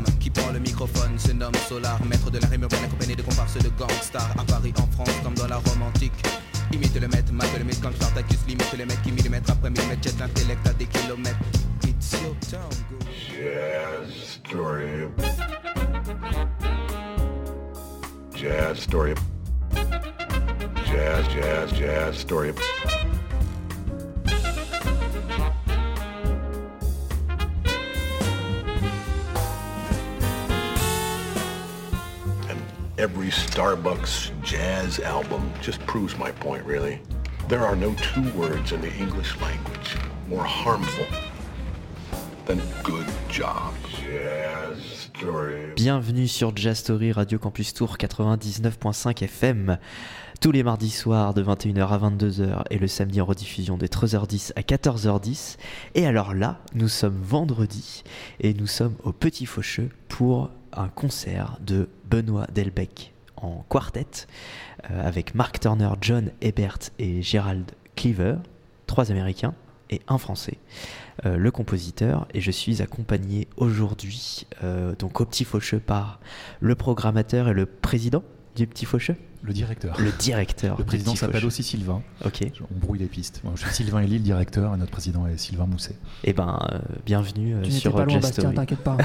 qui prend le microphone se Solar, maître de la rime urbaine accompagné de comparses de gangsters à Paris, en France, comme dans la Rome antique. Imite le maître, mate le mythe comme Spartacus, limite le maître qui millimètre après millimètre jette l'intellect à des kilomètres. It's your go. Jazz, story. Jazz, story. Jazz, jazz, jazz, story Starbucks jazz album just proves my point, really. There are no two words in the English language more harmful than good job. Jazz story. Bienvenue sur Jazz Story Radio Campus Tour 99.5 FM. Tous les mardis soirs de 21h à 22h et le samedi en rediffusion de 13h10 à 14h10. Et alors là, nous sommes vendredi et nous sommes au Petit Faucheux pour un concert de Benoît Delbecq en quartet euh, avec Mark Turner, John Ebert et Gerald Cleaver, trois Américains et un Français. Euh, le compositeur et je suis accompagné aujourd'hui euh, donc au Petit Faucheux par le programmateur et le président du Petit Faucheux, Le directeur. le directeur. Le président s'appelle aussi Sylvain. Ok. On brouille les pistes. Moi, je suis Sylvain Elie, le directeur, et notre président est Sylvain Mousset. Eh ben, euh, bienvenue Tu n'étais sur pas loin, Bastien, t'inquiète pas.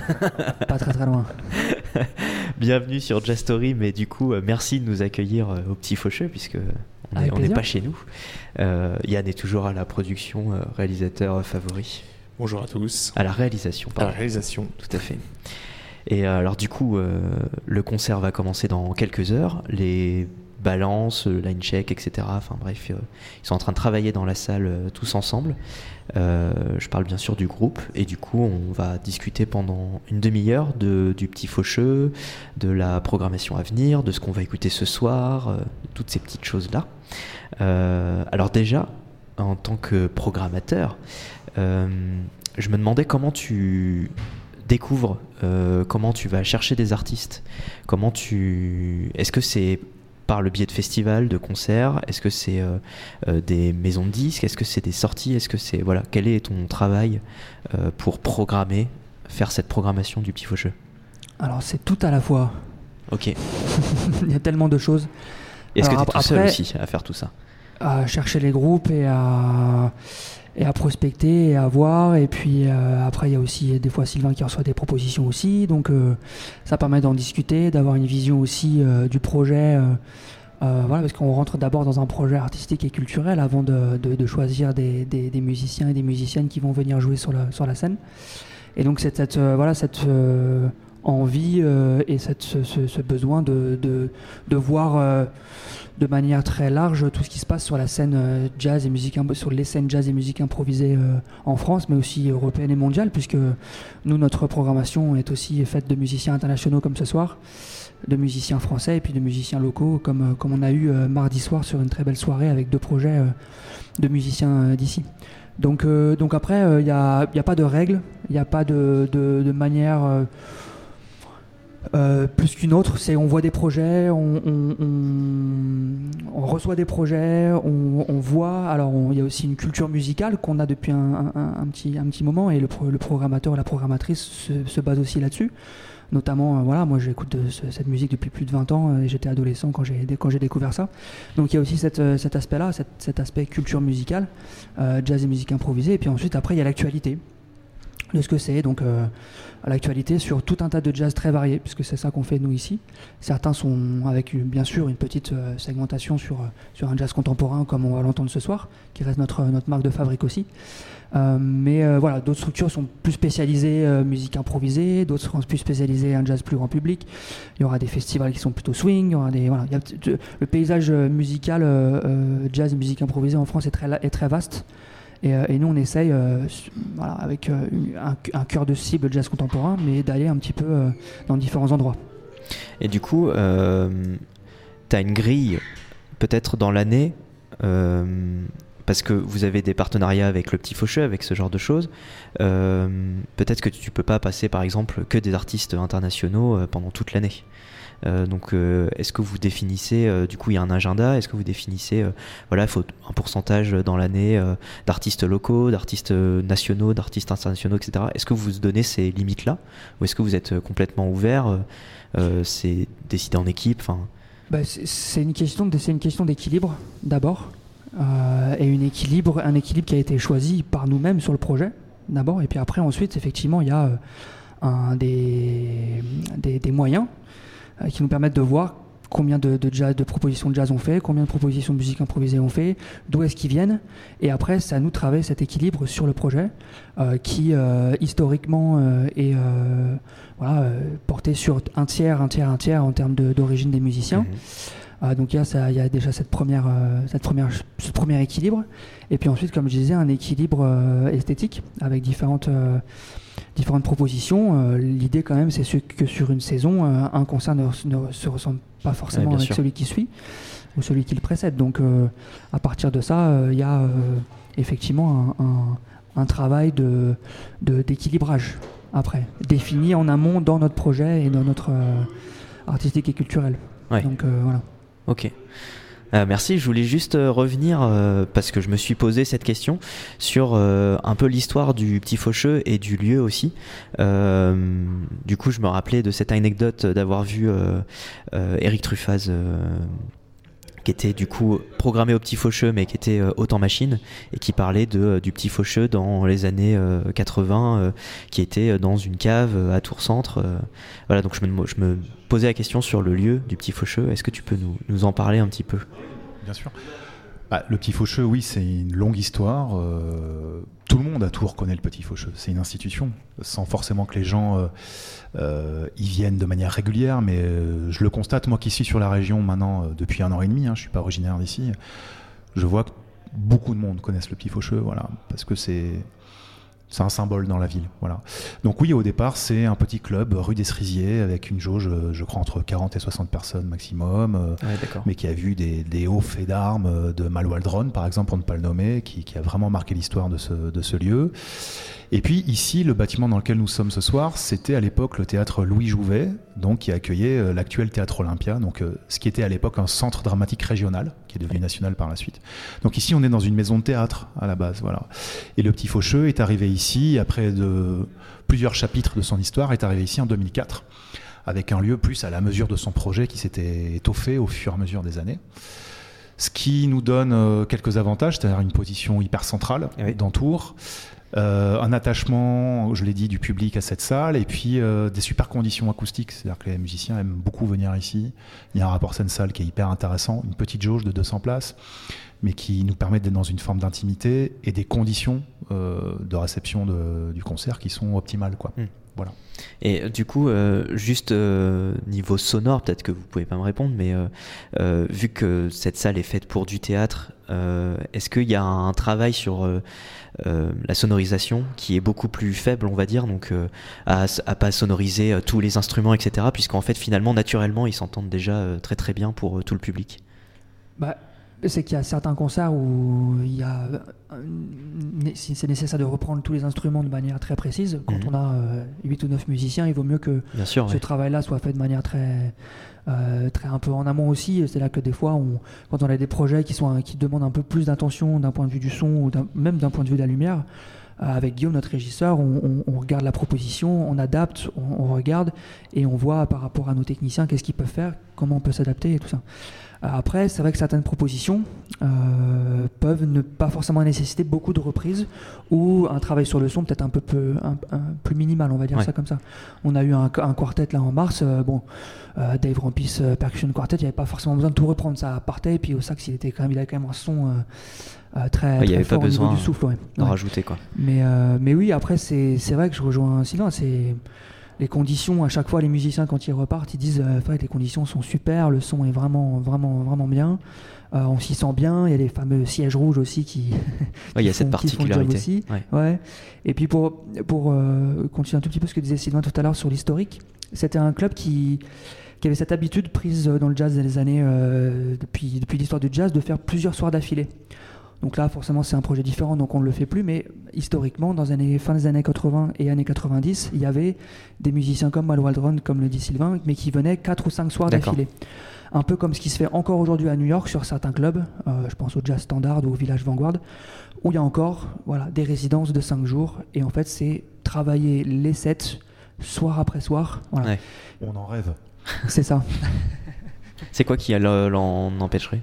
pas très très loin. bienvenue sur Jazz Story, mais du coup, euh, merci de nous accueillir euh, au Petit Faucheux puisque on n'est pas chez nous. Euh, Yann est toujours à la production, réalisateur favori, Bonjour à tous. à la réalisation. À la pardon. réalisation. Tout à fait. Et alors du coup, euh, le concert va commencer dans quelques heures. Les balances, le line check, etc. Enfin bref, euh, ils sont en train de travailler dans la salle euh, tous ensemble. Euh, je parle bien sûr du groupe. Et du coup, on va discuter pendant une demi-heure de, du petit faucheux, de la programmation à venir, de ce qu'on va écouter ce soir, euh, toutes ces petites choses-là. Euh, alors déjà, en tant que programmateur, euh, je me demandais comment tu découvres, euh, comment tu vas chercher des artistes, comment tu... Est-ce que c'est par le biais de festivals, de concerts Est-ce que c'est euh, euh, des maisons de disques Est-ce que c'est des sorties Est-ce que c'est... Voilà, quel est ton travail euh, pour programmer, faire cette programmation du Petit Faucheux? Alors c'est tout à la fois. Ok. Il y a tellement de choses. Est-ce que tu es tout seul aussi à faire tout ça? À chercher les groupes et à, et à prospecter et à voir. Et puis euh, après, il y a aussi des fois Sylvain qui reçoit des propositions aussi. Donc euh, ça permet d'en discuter, d'avoir une vision aussi euh, du projet. euh, euh, voilà, parce qu'on rentre d'abord dans un projet artistique et culturel avant de, de- de choisir des, des- des musiciens et des musiciennes qui vont venir jouer sur la, sur la scène. Et donc cette, cette, voilà, cette envie et cette, ce, ce- besoin de, de, voir de manière très large tout ce qui se passe sur la scène euh, jazz et musique sur les scènes jazz et musique improvisée euh, en France, mais aussi européenne et mondiale, puisque nous notre programmation est aussi faite de musiciens internationaux comme ce soir, de musiciens français et puis de musiciens locaux, comme euh, on a eu mardi soir sur une très belle soirée avec deux projets de musiciens d'ici. Donc, après, il n'y a, pas de règles, il n'y a pas de, de manière euh, plus qu'une autre. C'est on voit des projets, on, reçoit des projets, on, voit. Alors il y a aussi une culture musicale qu'on a depuis un, petit, un petit moment et le, le programmateur la programmatrice se, se basent aussi là-dessus. Notamment, euh, voilà, moi j'écoute cette musique depuis plus de 20 ans et j'étais adolescent quand j'ai découvert ça. Donc il y a aussi euh, cet aspect-là, cet, aspect culture musicale, jazz et musique improvisée. Et puis ensuite, après, il y a l'actualité de ce que c'est. Donc euh, à l'actualité sur tout un tas de jazz très variés, puisque c'est ça qu'on fait nous ici. Certains sont avec bien sûr une petite euh, segmentation sur, euh, sur un jazz contemporain, comme on va l'entendre ce soir, qui reste notre, notre marque de fabrique aussi. Mais voilà, d'autres structures sont plus spécialisées musique improvisée, d'autres seront plus spécialisées en jazz plus grand public. Il y aura des festivals qui sont plutôt swing. Il y aura des voilà, le paysage musical jazz musique improvisée en France est très est très vaste. Et, euh, et nous, on essaye, euh, voilà, avec euh, un, cœur de cible jazz contemporain, mais d'aller un petit peu dans différents endroits. Et du coup, tu as une grille, peut-être dans l'année, parce que vous avez des partenariats avec le Petit Faucheux, avec ce genre de choses. Peut-être que tu peux pas passer, par exemple, que des artistes internationaux pendant toute l'année. Euh, donc, euh, est-ce que vous définissez, euh, du coup, il y a un agenda, est-ce que vous définissez, voilà, il faut un pourcentage dans l'année d'artistes locaux, d'artistes nationaux, d'artistes internationaux, etc. Est-ce que vous vous donnez ces limites-là Ou est-ce que vous êtes complètement ouvert C'est décidé en équipe enfin, Bah, c'est une question, c'est une question d'équilibre d'abord, et équilibre, un équilibre qui a été choisi par nous-mêmes sur le projet d'abord, et puis après ensuite effectivement il y a des, moyens qui nous permettent de voir combien de, de, jazz, de propositions de jazz on fait, combien de propositions de musique improvisée on fait, d'où est-ce qu'ils viennent, et après c'est à nous de travailler cet équilibre sur le projet euh, qui euh, historiquement euh, est euh, voilà, euh, porté sur un tiers, un tiers, un tiers en termes de- d'origine des musiciens. Mhm. Euh, donc il y, ça- y a déjà cette première, euh, cette première, ce premier équilibre. Et puis ensuite, comme je disais, un équilibre euh, esthétique avec différentes, euh, différentes propositions. Euh, L'idée quand même, c'est ce- que sur une saison, euh, un concert ne, ne se ressemble pas forcément avec sûr. celui qui suit ou celui qui le précède. Donc euh, à partir de ça, il y a effectivement un, un- un travail de de- d'équilibrage après, défini en amont dans notre projet et dans notre artistique et culturel. Ouais. Donc voilà. Ok. Euh, merci, je voulais juste euh, revenir, euh, parce que je me suis posé cette question, sur un peu l'histoire du Petit Faucheux et du lieu aussi. Du coup, je me rappelais de cette anecdote d'avoir vu Eric Truffaz, qui était du coup programmé au Petit Faucheux, mais qui était euh, autant machine, et qui parlait de, du Petit Faucheux dans les années euh, 80, euh, qui était dans une cave à Tours Centre. voilà, donc je me posais la question sur le lieu du Petit Faucheux. Est-ce que tu peux nous, en parler un petit peu? Bien sûr. Bah, le Petit Faucheux, oui, c'est une longue histoire. euh, tout le monde à Tours connaît le Petit Faucheux. C'est une institution, sans forcément que les gens euh, euh, y viennent de manière régulière. Mais je le constate, moi qui suis sur la région maintenant depuis un an et demi, hein, je suis pas originaire d'ici, je vois que beaucoup de monde connaissent le Petit Faucheux, voilà, parce que c'est c'est un symbole dans la ville, voilà. Donc oui, au départ, c'est un petit club rue des Cerisiers avec une jauge, je crois, entre 40 et 60 personnes maximum. euh, Ouais, d'accord. mais qui a vu des, des hauts faits d'armes euh, de Malwaldron, par exemple, pour ne pas le nommer, qui, qui a vraiment marqué l'histoire de ce, de ce lieu. Et puis ici, le bâtiment dans lequel nous sommes ce soir, c'était à l'époque le théâtre Louis Jouvet, donc qui accueillait euh, l'actuel théâtre Olympia, donc ce qui était à l'époque un centre dramatique régional, qui est devenu national par la suite. Donc ici, on est dans une maison de théâtre à la base, voilà. Et le Petit Faucheux est arrivé ici après de plusieurs chapitres de son histoire, est arrivé ici en 2004 avec un lieu plus à la mesure de son projet qui s'était étoffé au fur et à mesure des années. Ce qui nous donne euh, quelques avantages, c'est-à-dire une position hyper centrale Oui. dans Tours, euh, un attachement, je l'ai dit, du public à cette salle, et puis euh, des super conditions acoustiques, c'est-à-dire que les musiciens aiment beaucoup venir ici. Il y a un rapport scène-salle qui est hyper intéressant, une petite jauge de 200 places, mais qui nous permet d'être dans une forme d'intimité et des conditions euh, de réception du concert qui sont optimales. Quoi. Mm. Voilà. Et euh, du coup, euh, juste euh, niveau sonore, peut-être que vous pouvez pas me répondre, mais euh, euh, vu que cette salle est faite pour du théâtre, euh, est-ce qu'il y a un travail sur la sonorisation qui est beaucoup plus faible, on va dire, donc euh, à, à pas sonoriser tous les instruments, etc., puisqu'en fait, finalement, naturellement, ils s'entendent déjà très très bien pour tout le public? Bah, c'est qu'il y a certains concerts où il y a, euh, c'est nécessaire de reprendre tous les instruments de manière très précise. Quand Mhm. on a 8 ou 9 musiciens, il vaut mieux que Bien sûr, ce ouais. travail-là soit fait de manière très, euh, très un peu en amont aussi. C'est là que des fois, on, quand on a des projets qui, sont, qui demandent un peu plus d'attention d'un point de vue du son ou même d'un point de vue de la lumière, euh, avec Guillaume, notre régisseur, on, on- on regarde la proposition, on adapte, on, on regarde et on voit par rapport à nos techniciens qu'est-ce qu'ils peuvent faire, comment on peut s'adapter et tout ça. Euh, Après, c'est vrai que certaines propositions euh, peuvent ne pas forcément nécessiter beaucoup de reprises ou un travail sur le son peut-être un peu peu- un- un plus minimal, on va dire Ouais. ça comme ça. On a eu un, un quartet là en mars, euh, bon, euh, Dave Rampis Percussion Quartet, il n'y avait pas forcément besoin de tout reprendre, ça partait, et puis au sax, il, était quand même, il avait quand même un son très, Ouais, très avait pas fort au niveau besoin du souffle. ouais. rajouter, quoi. Mais, mais oui, après, c'est c'est vrai que je rejoins Sylvain. C'est les conditions, à chaque fois, les musiciens, quand ils repartent, ils disent euh, les conditions sont super, le son est vraiment, vraiment, vraiment bien. Euh, on s'y sent bien. Il y a les fameux sièges rouges aussi qui. Ouais, il y a cette font- job particularité. aussi. Ouais. Ouais. Et puis pour, pour euh, continuer un tout petit peu ce que disait Sylvain tout à l'heure sur l'historique, c'était un club qui. qui avait cette habitude prise dans le jazz des années, euh, depuis, depuis l'histoire du jazz, de faire plusieurs soirs d'affilée. Donc là, forcément, c'est un projet différent, donc on ne le fait plus. Mais historiquement, dans les années, fin des années 80 et années 90, il y avait des musiciens comme Mal Waldron, comme le dit Sylvain, mais qui venaient 4 ou 5 soirs d'affilée. Un peu comme ce qui se fait encore aujourd'hui à New York sur certains clubs, euh, je pense au Jazz Standard ou au Village Vanguard, où il y a encore voilà, des résidences de 5 jours. Et en fait, c'est travailler les sets soir après soir. Voilà. Ouais. On en rêve. C'est ça. C'est quoi qui l'en empêcherait?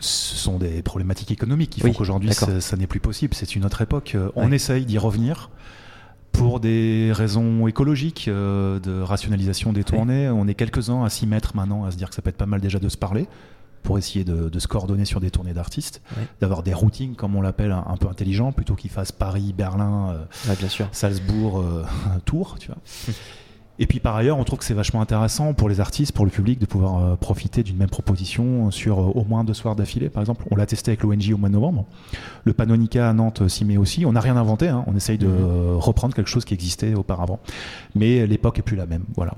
Ce- sont des problématiques économiques qui font Oui, qu'aujourd'hui ça, ça n'est plus possible. C'est une autre époque. Euh, On Ouais. essaye d'y revenir pour des raisons écologiques, euh, de rationalisation des tournées. On est quelques-uns à s'y mettre maintenant, à se dire que ça peut être pas mal déjà de se parler pour essayer de, de se coordonner sur des tournées d'artistes, d'avoir des routings, comme on l'appelle, un, un peu intelligents, plutôt qu'ils fassent Paris, Berlin, euh, Ouais, bien sûr. Salzbourg, euh, Tours, tu vois. Et puis par ailleurs, on trouve que c'est vachement intéressant pour les artistes, pour le public, de pouvoir euh, profiter d'une même proposition sur euh, au moins deux soirs d'affilée, par exemple. On l'a testé avec l'ONG au mois de novembre. Le Panonica à Nantes euh, s'y met aussi. On n'a rien inventé, hein. on essaye de Mhm. reprendre quelque chose qui existait auparavant. Mais l'époque est plus la même. Voilà.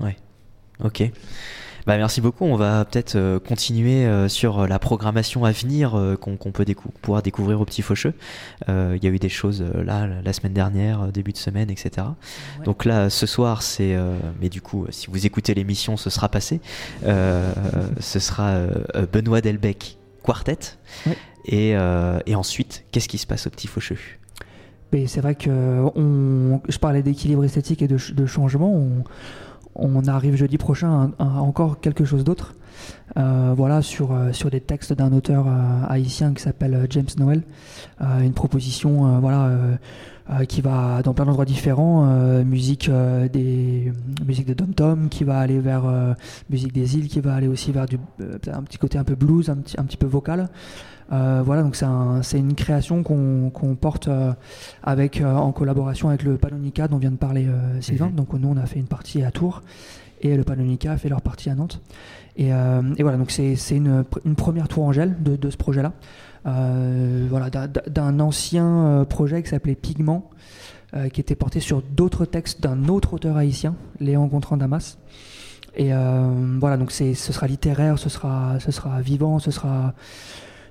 Ok. Bah, merci beaucoup. On va peut-être euh, continuer euh, sur euh, la programmation à venir euh, qu'on qu'on peut décou- pouvoir découvrir au Petit Faucheux. Euh, Il y a eu des choses euh, là la semaine dernière, début de semaine, etc. Ouais. Donc là, ce soir, c'est. euh, mais du coup, si vous écoutez l'émission, ce sera passé. Euh, ce sera Benoît Delbecq Quartet. Ouais. Et, euh, et ensuite, qu'est-ce qui se passe au Petit Faucheux? C'est vrai que on, je parlais d'équilibre esthétique et de, de changement. On, on arrive jeudi prochain à, encore quelque chose d'autre. Euh, voilà, sur, euh, sur des textes d'un auteur euh, haïtien qui s'appelle James Noel. Euh, une proposition voilà, qui va dans plein d'endroits différents. musique, des, musique de Dom Tom qui va aller vers musique des îles, qui va aller aussi vers du, un petit côté un peu blues, un petit, un petit peu vocal. Euh, voilà, donc c'est un- une création qu'on qu'on porte euh, avec, euh, en collaboration avec le Panonica dont vient de parler euh, Sylvain. Mhm. Donc nous, on a fait une partie à Tours et le Panonica a fait leur partie à Nantes. Et, euh, et voilà, donc c'est une, une première tour Angèle de, de ce projet-là. Euh, voilà, d'un- ancien projet qui s'appelait Pigment, euh, qui était porté sur d'autres textes d'un autre auteur haïtien, Léon Gontran Damas. Et euh, voilà, donc c'est- ce sera littéraire, ce sera, ce sera vivant, ce sera,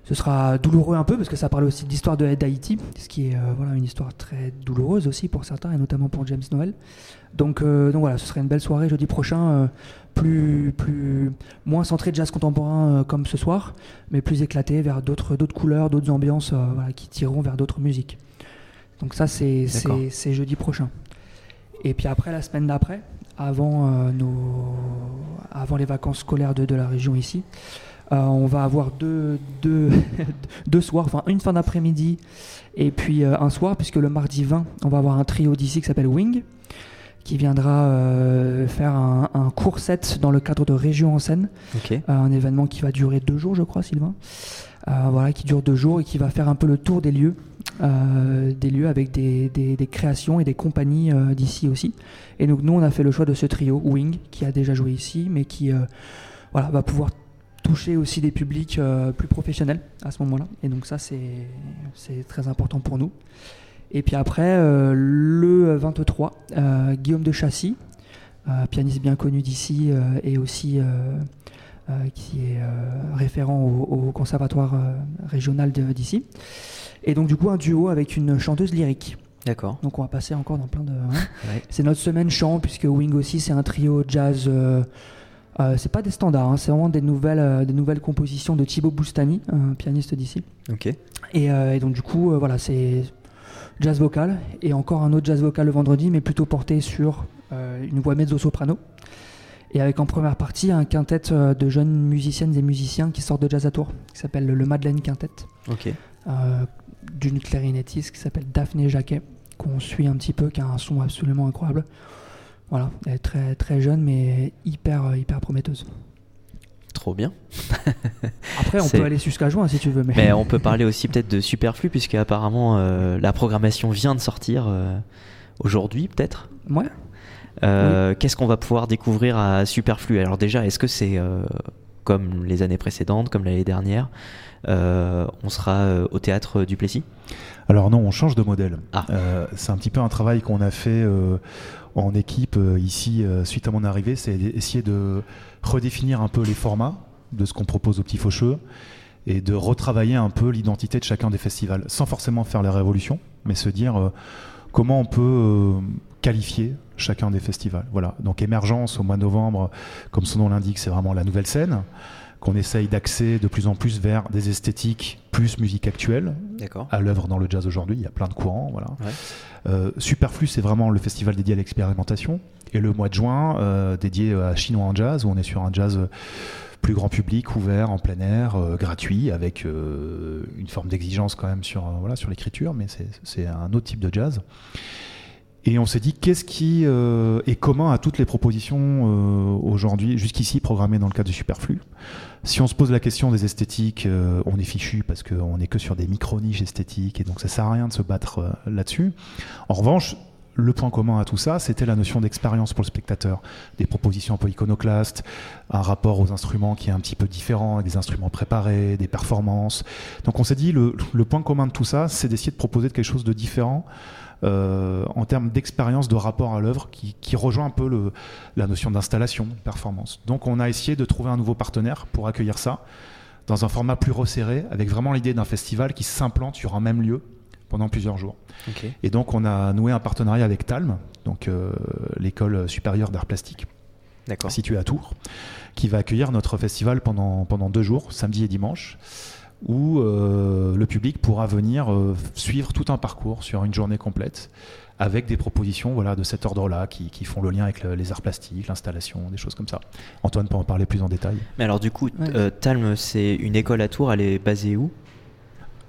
ce sera douloureux un peu parce que ça parle aussi de l'histoire de d'Haïti, ce qui est euh, voilà une histoire très douloureuse aussi pour certains et notamment pour James Noel. Donc, euh, donc voilà, ce serait une belle soirée jeudi prochain, euh, plus, plus moins centré jazz contemporain comme ce soir, mais plus éclaté vers d'autres couleurs, d'autres ambiances, voilà, qui tireront vers d'autres musiques. Donc ça c'est jeudi prochain. Et puis après la semaine d'après, avant nos avant les vacances scolaires de, de la région ici, euh, on va avoir deux, deux, deux soirs, enfin une fin d'après-midi et puis euh, un soir, puisque le mardi 20, on va avoir un trio d'ici qui s'appelle Wing, qui viendra euh, faire un, un court set dans le cadre de Région en scène, un événement qui va durer deux jours, je crois, Sylvain. Voilà, qui dure deux jours et qui va faire un peu le tour des lieux, des lieux avec des, des- des créations et des compagnies d'ici aussi. Et donc nous, on a fait le choix de ce trio Wing, qui a déjà joué ici, mais qui voilà, va pouvoir toucher aussi des publics euh, plus professionnels à ce moment-là. Et donc ça, c'est très important pour nous. Et puis après, euh, le 23, euh, Guillaume de Chassis, pianiste bien connu d'ici et aussi qui est référent au, au conservatoire régional d'ici. Et donc du coup un duo avec une chanteuse lyrique. D'accord. Donc on va passer encore dans plein de... hein. Ouais. C'est notre semaine chant puisque Wing aussi c'est un trio jazz... euh, c'est pas des standards, hein, c'est vraiment des nouvelles, euh, des nouvelles compositions de Thibaut Boustani, un pianiste d'ici. Ok. Et, euh, et donc du coup, euh, voilà, c'est jazz vocal et encore un autre jazz vocal le vendredi, mais plutôt porté sur une voix mezzo-soprano. Et avec en première partie un quintet de jeunes musiciennes et musiciens qui sortent de Jazz à Tours, qui s'appelle le Madeleine Quintet, Ok. d'une clarinettiste qui s'appelle Daphné Jacquet, qu'on suit un petit peu, qui a un son absolument incroyable. Voilà, elle est très, très jeune, mais hyper, euh, hyper prometteuse. Trop bien. Après, on peut aller jusqu'à juin si tu veux, mais, Mais on peut parler aussi peut-être de Superflu, puisque apparemment euh, la programmation vient de sortir euh, aujourd'hui, peut-être. ouais. Euh, Qu'est-ce qu'on va pouvoir découvrir à Superflu? Alors déjà, est-ce que c'est comme les années précédentes, comme l'année dernière, on sera euh, au théâtre du Plessis? Alors non, on change de modèle. Ah. Euh, c'est un petit peu un travail qu'on a fait euh, en équipe euh, ici euh, suite à mon arrivée, c'est essayer de redéfinir un peu les formats de ce qu'on propose aux petits faucheux et de retravailler un peu l'identité de chacun des festivals, sans forcément faire la révolution, mais se dire euh, comment on peut euh, qualifier chacun des festivals. Voilà. Donc émergence au mois de novembre, comme son nom l'indique, c'est vraiment la nouvelle scène qu'on essaye d'axer de plus en plus vers des esthétiques plus musique actuelle, D'accord. à l'œuvre dans le jazz aujourd'hui. Il y a plein de courants. Voilà. Ouais. Euh, Superflu, c'est vraiment le festival dédié à l'expérimentation. Et le mois de juin, euh, dédié à Chinois en jazz, où on est sur un jazz plus grand public, ouvert, en plein air, euh, gratuit, avec euh, une forme d'exigence quand même sur, euh, voilà, sur l'écriture, mais c'est- c'est un autre type de jazz. Et on s'est dit, qu'est-ce qui euh, est commun à toutes les propositions euh, aujourd'hui, jusqu'ici programmées dans le cadre du Superflu Si on se pose la question des esthétiques, euh, on est fichu parce qu'on n'est que sur des micro-niches esthétiques, et donc ça sert à rien de se battre euh, là-dessus. En revanche, le point commun à tout ça, c'était la notion d'expérience pour le spectateur. Des propositions un peu iconoclastes, un rapport aux instruments qui est un petit peu différent, avec des instruments préparés, des performances. Donc on s'est dit, le, le point commun de tout ça, c'est d'essayer de proposer quelque chose de différent euh, en termes d'expérience, de rapport à l'œuvre, qui, qui rejoint un peu le, la notion d'installation, de performance. Donc on a essayé de trouver un nouveau partenaire pour accueillir ça dans un format plus resserré, avec vraiment l'idée d'un festival qui s'implante sur un même lieu pendant plusieurs jours. Et donc on a noué un partenariat avec Talm, donc euh, l'école supérieure d'art plastique située à Tours, qui va accueillir notre festival pendant, pendant deux jours, samedi et dimanche, où euh, le public pourra venir euh, suivre tout un parcours sur une journée complète, avec des propositions voilà, de cet ordre-là, qui, qui font le lien avec le- les arts plastiques, l'installation, des choses comme ça. Antoine peut en parler plus en détail. Mais alors du coup, Ouais. euh, Talm, c'est une école à Tours, elle est basée où?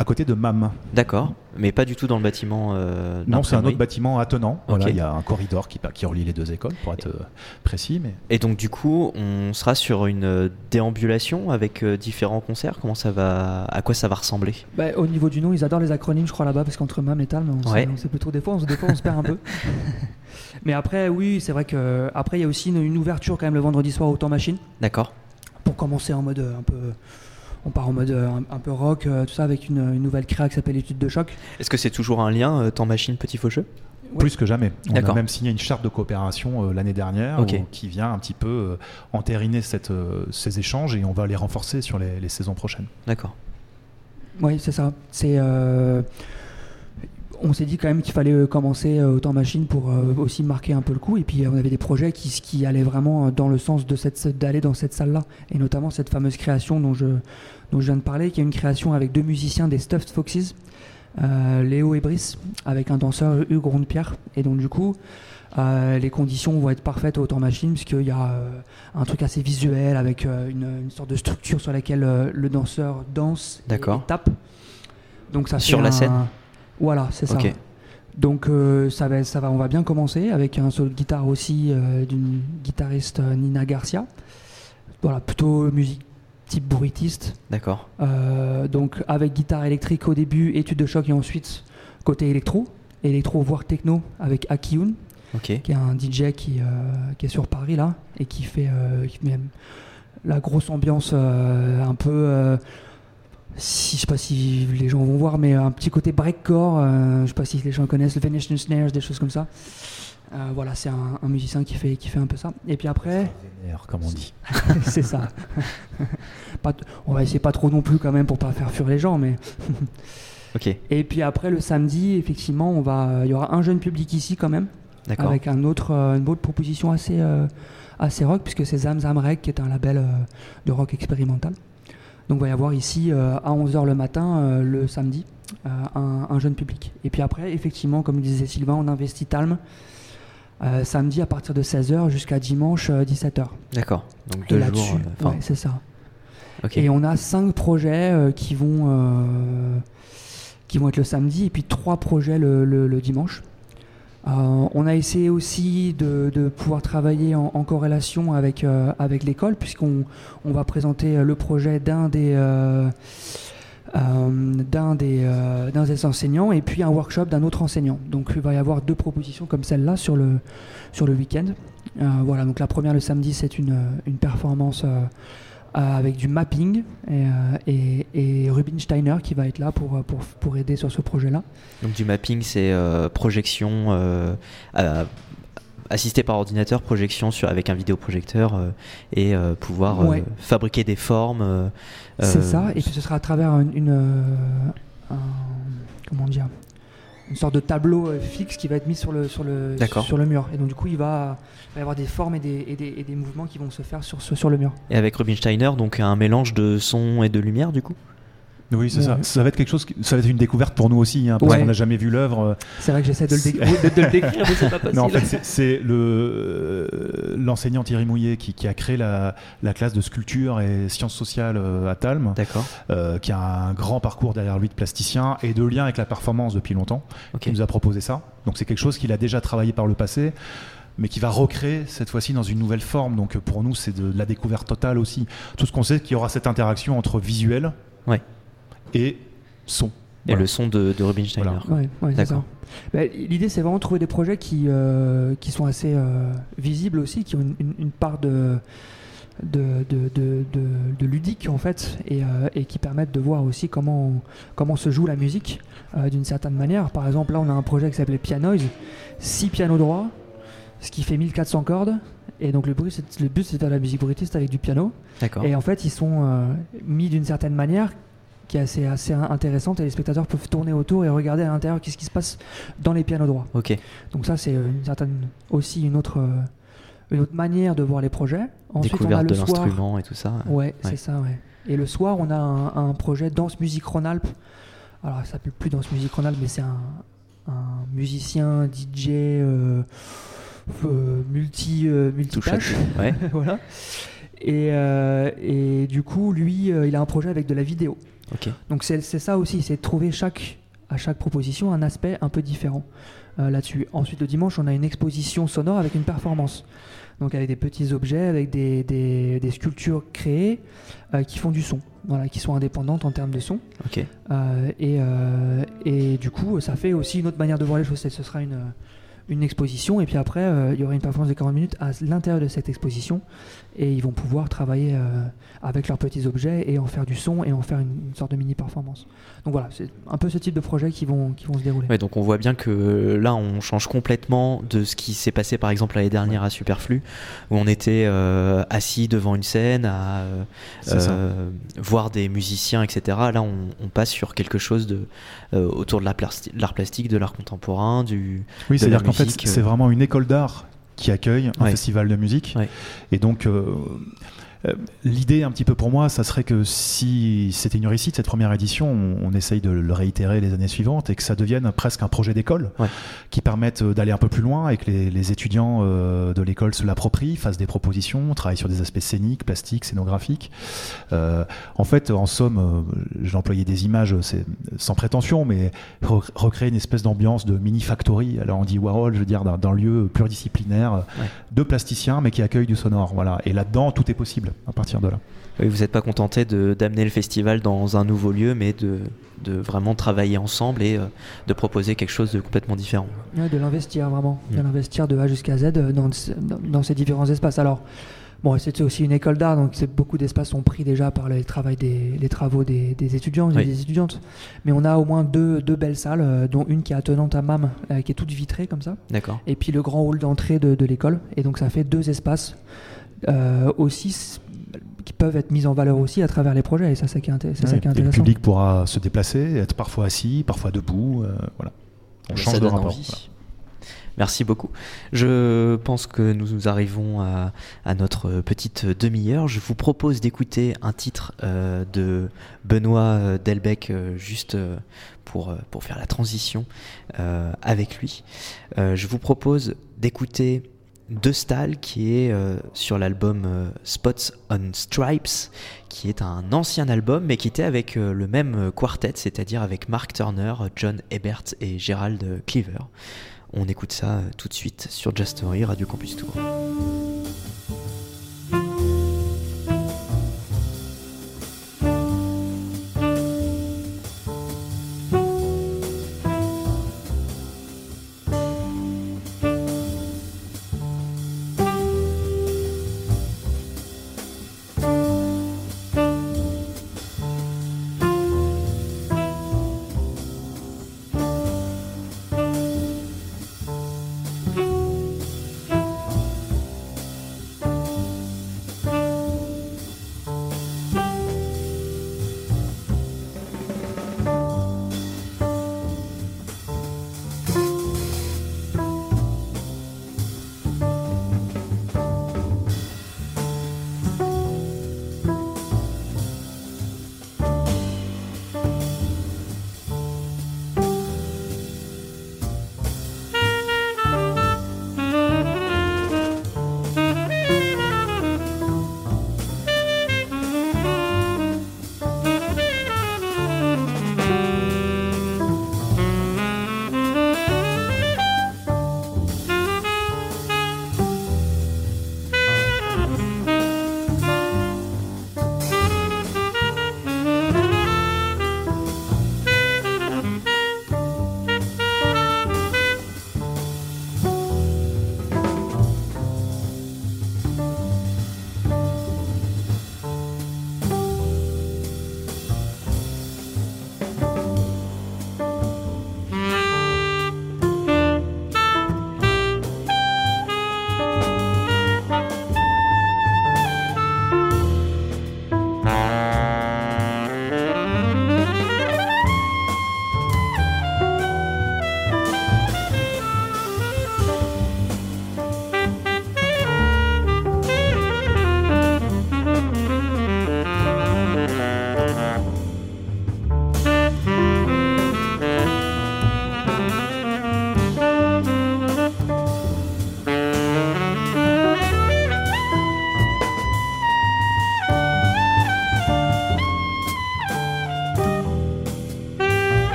À côté de MAM, D'accord, mais pas du tout dans le bâtiment. euh, non, c'est un autre bâtiment attenant. Voilà, Ok. il y a un corridor qui, qui relie les deux écoles, pour être euh, précis. Mais Et donc du coup, on sera sur une euh, déambulation avec euh, différents concerts. Comment ça va À quoi ça va ressembler? Bah, au niveau du nom, ils adorent les acronymes, je crois, là-bas, parce qu'entre MAM et TALM, on, Ouais. sait, on sait plus trop. Des fois, on, se- des fois, on se perd un peu. Mais après, oui, c'est vrai que après, il y a aussi une, une ouverture quand même le vendredi soir au temps machine D'accord. pour commencer en mode euh, un peu. On part en mode euh, un, un peu rock, euh, tout ça, avec une, une nouvelle créa qui s'appelle Étude de choc. Est-ce que c'est toujours un lien euh, temps machine petit faucheux Ouais. Plus que jamais. On a même signé une charte de coopération euh, l'année dernière où- qui vient un petit peu euh, entériner cette, euh, ces échanges et on va les renforcer sur les, les saisons prochaines. D'accord. Oui, c'est ça. C'est. On s'est dit quand même qu'il fallait euh, commencer euh, au temps machine pour euh, aussi marquer un peu le coup. Et puis on avait des projets qui, qui allaient vraiment dans le sens de cette d'aller dans cette salle-là. Et notamment cette fameuse création dont je, dont je viens de parler, qui est une création avec deux musiciens des Stuffed Foxes, euh, Léo et Brice, avec un danseur Hugues Rondepierre. Et donc du coup, euh, les conditions vont être parfaites au temps machine, puisqu'il y a euh, un truc assez visuel avec une, une sorte de structure sur laquelle le danseur danse D'accord. et tape. Donc ça Sur la scène Voilà, c'est ça. Donc euh, ça va, ça va, on va bien commencer avec un solo de guitare aussi euh, d'une guitariste euh, Nina Garcia. Voilà, plutôt musique type bruitiste. D'accord. Euh, donc avec guitare électrique au début, étude de choc et ensuite côté électro, électro voire techno avec Akiyun Ok. qui est un DJ qui, qui est sur Paris là et qui fait qui met la grosse ambiance un peu si je sais pas si les gens vont voir mais un petit côté breakcore euh, je sais pas si les gens connaissent le Venetian Snares des choses comme ça Euh, voilà c'est un, un musicien qui fait qui fait un peu ça et puis après Vénère, comme on dit. c'est ça pas on va essayer pas trop non plus quand même pour pas faire fuir les gens mais Ok. et puis après le samedi effectivement on va il y aura un jeune public ici quand même D'accord. avec un autre, euh, une autre proposition assez, euh, assez rock, puisque c'est Zam Zam Reg, qui est un label euh, de rock expérimental. Donc il va y avoir ici euh, à 11h le matin, euh, le samedi, euh, un, un jeune public. Et puis après, effectivement, comme disait Sylvain, on investit Talm. euh, samedi à partir de 16h jusqu'à dimanche euh, 17h. D'accord. Donc deux jours. euh, ouais, c'est ça. Et on a cinq projets qui vont qui vont être le samedi et puis trois projets le, le- le dimanche. Euh, on a essayé aussi de, pouvoir travailler en, corrélation avec euh, avec l'école puisqu'on on va présenter euh, le projet d'un des enseignants et puis un workshop d'un autre enseignant. Donc il va y avoir deux propositions comme celle-là sur le, sur week-end. Voilà, donc la première le samedi, c'est une performance euh, avec du mapping et, euh, et, et Rubinsteiner qui va être là pour, euh, pour, pour aider sur ce projet-là. Donc du mapping, c'est projection assistée par ordinateur, projection sur, avec un vidéoprojecteur euh, et euh, pouvoir euh, Ouais. fabriquer des formes. C'est ça, et puis ce sera à travers une, une, un- comment dire, une sorte de tableau euh, fixe qui va être mis sur le, sur le, D'accord. sur le mur. Et donc du coup, il va, il va y avoir des formes et des, et des, et des mouvements qui vont se faire sur, sur le mur. Et avec Rubinsteiner, donc un mélange de son et de lumière du coup? Oui, c'est ça. Ouais. Ça va être quelque chose, qui- ça va être une découverte pour nous aussi, hein, parce Ouais. qu'on n'a jamais vu l'œuvre. C'est vrai que j'essaie de, le de- décrire, mais c'est pas facile. Non, en fait, c'est- le euh, l'enseignant Thierry Mouillet qui, qui a créé la, la classe de sculpture et sciences sociales euh, à Talm, D'accord. euh, qui a un grand parcours derrière lui de plasticien et de lien avec la performance depuis longtemps, Ok. qui nous a proposé ça. Donc c'est quelque chose qu'il a déjà travaillé par le passé mais qui va recréer cette fois-ci dans une nouvelle forme. Donc pour nous, c'est de, de la découverte totale aussi. Tout ce qu'on sait, c'est qu'il y aura cette interaction entre visuel Ouais. Et son. Et Voilà. le son de, de Rubinsteiner. Voilà. Ouais, ouais, c'est D'accord. ça. Bah, L'idée, c'est vraiment de trouver des projets qui, euh, qui sont assez euh, visibles aussi, qui ont une, une- une part de, de, de, de, de- de ludique en fait, et, euh, et qui permettent de voir aussi comment, comment se joue la musique euh, d'une certaine manière. Par exemple, là, on a un projet qui s'appelait Pianoise, 6 pianos droits, ce qui fait 1400 cordes. Et donc le, bruit, le but, c'est de faire de la musique bruitiste avec du piano. Et en fait, ils sont euh, mis d'une certaine manière qui est assez, assez intéressante et les spectateurs peuvent tourner autour et regarder à l'intérieur qu'est-ce qui se passe dans les pianos droits. Ok. Donc ça, c'est une certaine, aussi une autre, euh, une autre manière de voir les projets. Ensuite, on a Découverte de l'instrument et tout ça. Ouais, Ouais. c'est ça, ouais. Et le soir, on a un, un projet Danse Musique Rhône-Alpes. Alors, ça s'appelle plus Danse Musique Rhône-Alpes, mais c'est un, un musicien, DJ, euh, euh, multi, euh, multitâche. Ouais. voilà. Et, et du coup, lui, il a un projet avec de la vidéo. Donc c'est ça aussi, c'est de trouver chaque, à chaque proposition un aspect un peu différent euh, là-dessus. Ensuite, le dimanche, on a une exposition sonore avec une performance. Donc avec des petits objets, avec des, des- des sculptures créées euh, qui font du son, voilà, qui sont indépendantes en termes de son. Euh, et, et du coup, ça fait aussi une autre manière de voir les choses. Ce sera une, une exposition, et puis après, euh, il y aura une performance de 40 minutes à l'intérieur de cette exposition, et ils vont pouvoir travailler euh, avec leurs petits objets et en faire du son et en faire une, une sorte de mini performance. Donc voilà, c'est un peu ce type de projet qui vont, qui vont se dérouler. Ouais, donc on voit bien que là on change complètement de ce qui s'est passé par exemple l'année dernière à Superflu où on était euh, assis devant une scène à voir des musiciens etc. Là on, on passe sur quelque chose de euh, autour de l'art plastique, de l'art contemporain, du Oui, c'est-à-dire qu'en fait, c'est euh. vraiment une école d'art qui accueille un Ouais. festival de musique. Ouais. Et donc, euh, l'idée, un petit peu pour moi, ça serait que si c'était une réussite, cette première édition, on, on essaye de le réitérer les années suivantes et que ça devienne presque un projet d'école Ouais. qui permette euh, d'aller un peu plus loin et que les, les étudiants euh, de l'école se l'approprient, fassent des propositions, travaillent sur des aspects scéniques, plastiques, scénographiques. Euh, en fait, en somme, euh, j'ai employé des images, sans prétention, mais re- recréer une espèce d'ambiance de mini factory. Alors on dit Warhol, je veux dire, d'un lieu pluridisciplinaire euh, de plasticiens, mais qui accueille du sonore. Voilà. Et là-dedans, tout est possible à partir de là. Oui, vous n'êtes pas contenté de- d'amener le festival dans un nouveau lieu, mais de, de vraiment travailler ensemble et euh, de proposer quelque chose de complètement différent. Ouais, de l'investir vraiment, de Mm. l'investir de A jusqu'à Z euh, dans, dans, dans ces différents espaces. Alors, bon, c'est aussi une école d'art, donc c'est- beaucoup d'espaces sont pris déjà par le travail des, les travaux des, des étudiants et Oui. des étudiantes. Mais on a au moins deux, deux belles salles, euh, dont une qui est attenante à MAM, euh, qui est toute vitrée comme ça, D'accord. et puis le grand hall d'entrée de, de l'école. Et donc ça fait deux espaces aussi s- qui peuvent être mis en valeur aussi à travers les projets. Et ça, c'est qui est inté- c'est ça Ouais. qui est Et le intéressant. public pourra se déplacer, être parfois assis, parfois debout. euh, voilà. On change ça de rapport. envie. voilà. Merci beaucoup. Je pense que nous arrivons à, à notre petite demi-heure. Je vous propose d'écouter un titre euh, de Benoît Delbecq euh, juste euh, pour, euh, pour faire la transition euh, avec lui. Euh, je vous propose d'écouter De Stahl qui est euh, sur l'album euh, Spots on Stripes qui est un ancien album mais qui était avec euh, le même quartet, c'est-à-dire avec Mark Turner, John Ebert et Gerald Cleaver. On écoute ça tout de suite sur Just Story Radio Campus Tour.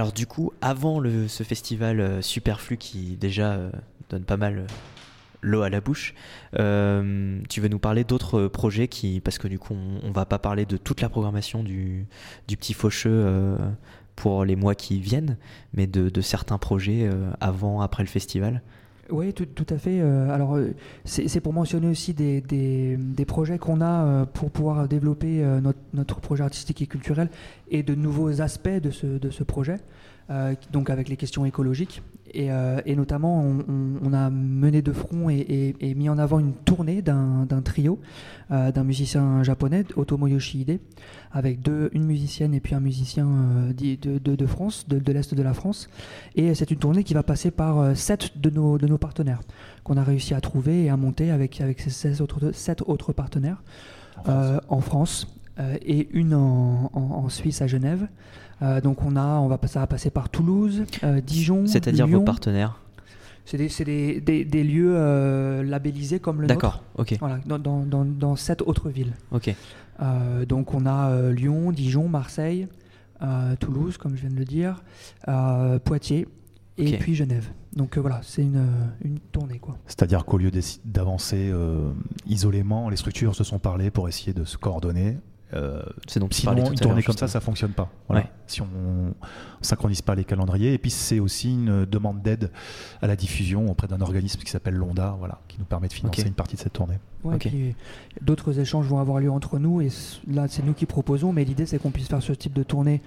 Alors du coup, avant ce festival euh, superflu qui déjà euh, donne pas mal euh, l'eau à la bouche, tu veux nous parler d'autres projets qui, parce que du coup, on, va pas parler de toute la programmation du, du petit faucheux pour les mois qui viennent, mais de, certains projets avant, après le festival? Oui, tout, à fait. Euh, alors, euh, c'est pour mentionner aussi des, projets qu'on a euh, pour pouvoir développer notre, notre projet artistique et culturel et de nouveaux aspects de ce, de ce projet, euh, donc avec les questions écologiques. Et, euh, et notamment, on, a mené de front et, et- et mis en avant une tournée d'un trio, euh, d'un musicien japonais, Otomo Yoshihide, avec deux, une musicienne et puis un musicien de, de- de France, de, de l'Est de la France. Et c'est une tournée qui va passer par sept de nos, de nos partenaires qu'on a réussi à trouver et à monter avec, avec ces 16 autres, sept autres partenaires en France et une en, en- en Suisse à Genève. Euh, donc on a, on va, ça va passer par Toulouse, euh, Dijon, C'est-à-dire vos Lyon. partenaires. C'est des, c'est des, des- des lieux euh, labellisés comme le nôtre. D'accord, ok, Voilà, dans, dans, dans, dans sept autres villes. ok. Euh, donc on a euh, Lyon, Dijon, Marseille, euh, Toulouse, comme je viens de le dire, euh, Poitiers et puis Genève. Donc euh, voilà, c'est une, une tournée quoi. C'est-à-dire qu'au lieu d'avancer euh, isolément, les structures se sont parlé pour essayer de se coordonner. Euh, C'est donc Sinon, une tournée comme ça, ça fonctionne pas. Voilà. Ouais. Si on synchronise pas les calendriers, et puis c'est aussi une demande d'aide à la diffusion auprès d'un organisme qui s'appelle Londa, voilà, qui nous permet de financer une partie de cette tournée. Ouais, D'autres échanges vont avoir lieu entre nous et là c'est nous qui proposons, mais l'idée c'est qu'on puisse faire ce type de tournée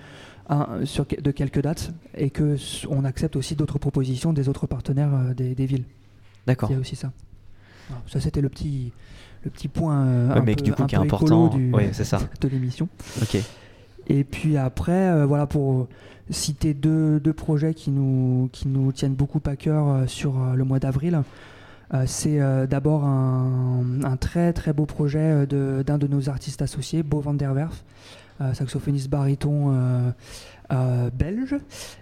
sur, de quelques dates et que on accepte aussi d'autres propositions des autres partenaires euh, des, des villes. D'accord. Il y a aussi ça. Ça c'était le petit, le petit point euh, Ouais, un mais peu, du coup un qui est important. du- Ouais, c'est ça. de l'émission. Ok. Et puis après, euh, voilà, pour citer deux, deux projets qui nous, qui nous tiennent beaucoup à cœur euh, sur euh, le mois d'avril, euh, c'est euh, d'abord un, un très très beau projet euh, de- d'un de, nos artistes associés, Beau van der Werf, euh, saxophoniste baryton euh, euh, belge,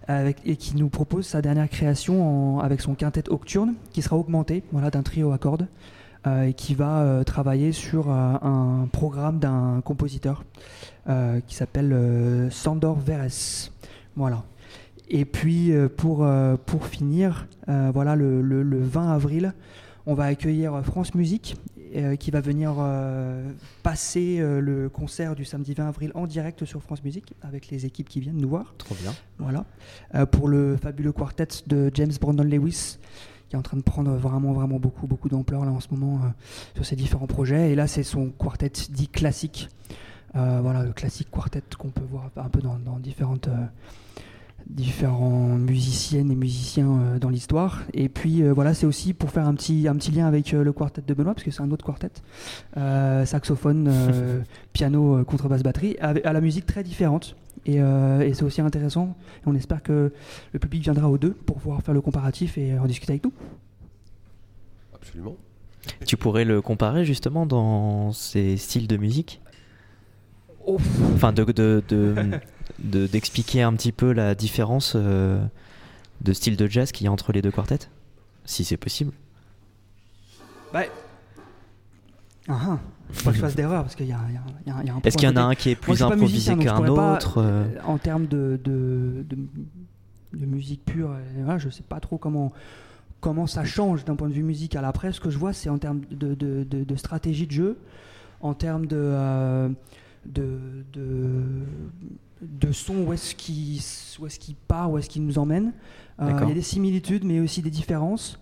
avec, et qui nous propose sa dernière création en- avec son quintet octurne, qui sera augmenté voilà, d'un trio à cordes. Euh, et qui va euh, travailler sur euh, un programme d'un compositeur qui s'appelle Sandor Veres. Voilà. Et puis pour, pour finir, voilà le, le- le 20 avril, on va accueillir France Musique euh, qui va venir euh, passer euh, le concert du samedi 20 avril en direct sur France Musique avec les équipes qui viennent nous voir. Trop bien. Voilà. Pour le fabuleux quartet de James Brandon Lewis, qui est en train de prendre vraiment, vraiment beaucoup, beaucoup d'ampleur là en ce moment euh, sur ses différents projets. Et là, c'est son quartet dit classique. Euh, voilà, le classique quartet qu'on peut voir un peu dans, dans différentes. Différents musiciennes et musiciens euh, dans l'histoire et puis euh, voilà c'est aussi pour faire un petit un petit lien avec euh, le quartet de Benoît parce que c'est un autre quartet Euh, saxophone euh, piano euh, contrebasse batterie à la musique très différente et, euh, et c'est aussi intéressant. Et on espère que le public viendra aux deux pour pouvoir faire le comparatif et en discuter avec nous. Absolument. Tu pourrais le comparer justement dans ces styles de musique? Enfin, de, de, de- de- d'expliquer un petit peu la différence euh, de style de jazz qu'il y a entre les deux quartets? Si c'est possible. Bah, ah, ah. Faut pas que je fasse d'erreur parce qu'il y a, y a- il y a- il y a un Est-ce qu'il y en a un qui est Moi, plus pas improvisé qu'un pas, autre euh, euh, En termes de, de, de, de musique pure, voilà, je sais pas trop comment, comment ça change d'un point de vue musical. Après, ce que je vois, c'est en termes de, de, de- de stratégie de jeu, en termes de, euh, de, de, de son, où est-ce qu'il où est-ce qu'il part, où est-ce qu'il nous emmène. Euh, il y a des similitudes, mais aussi des différences.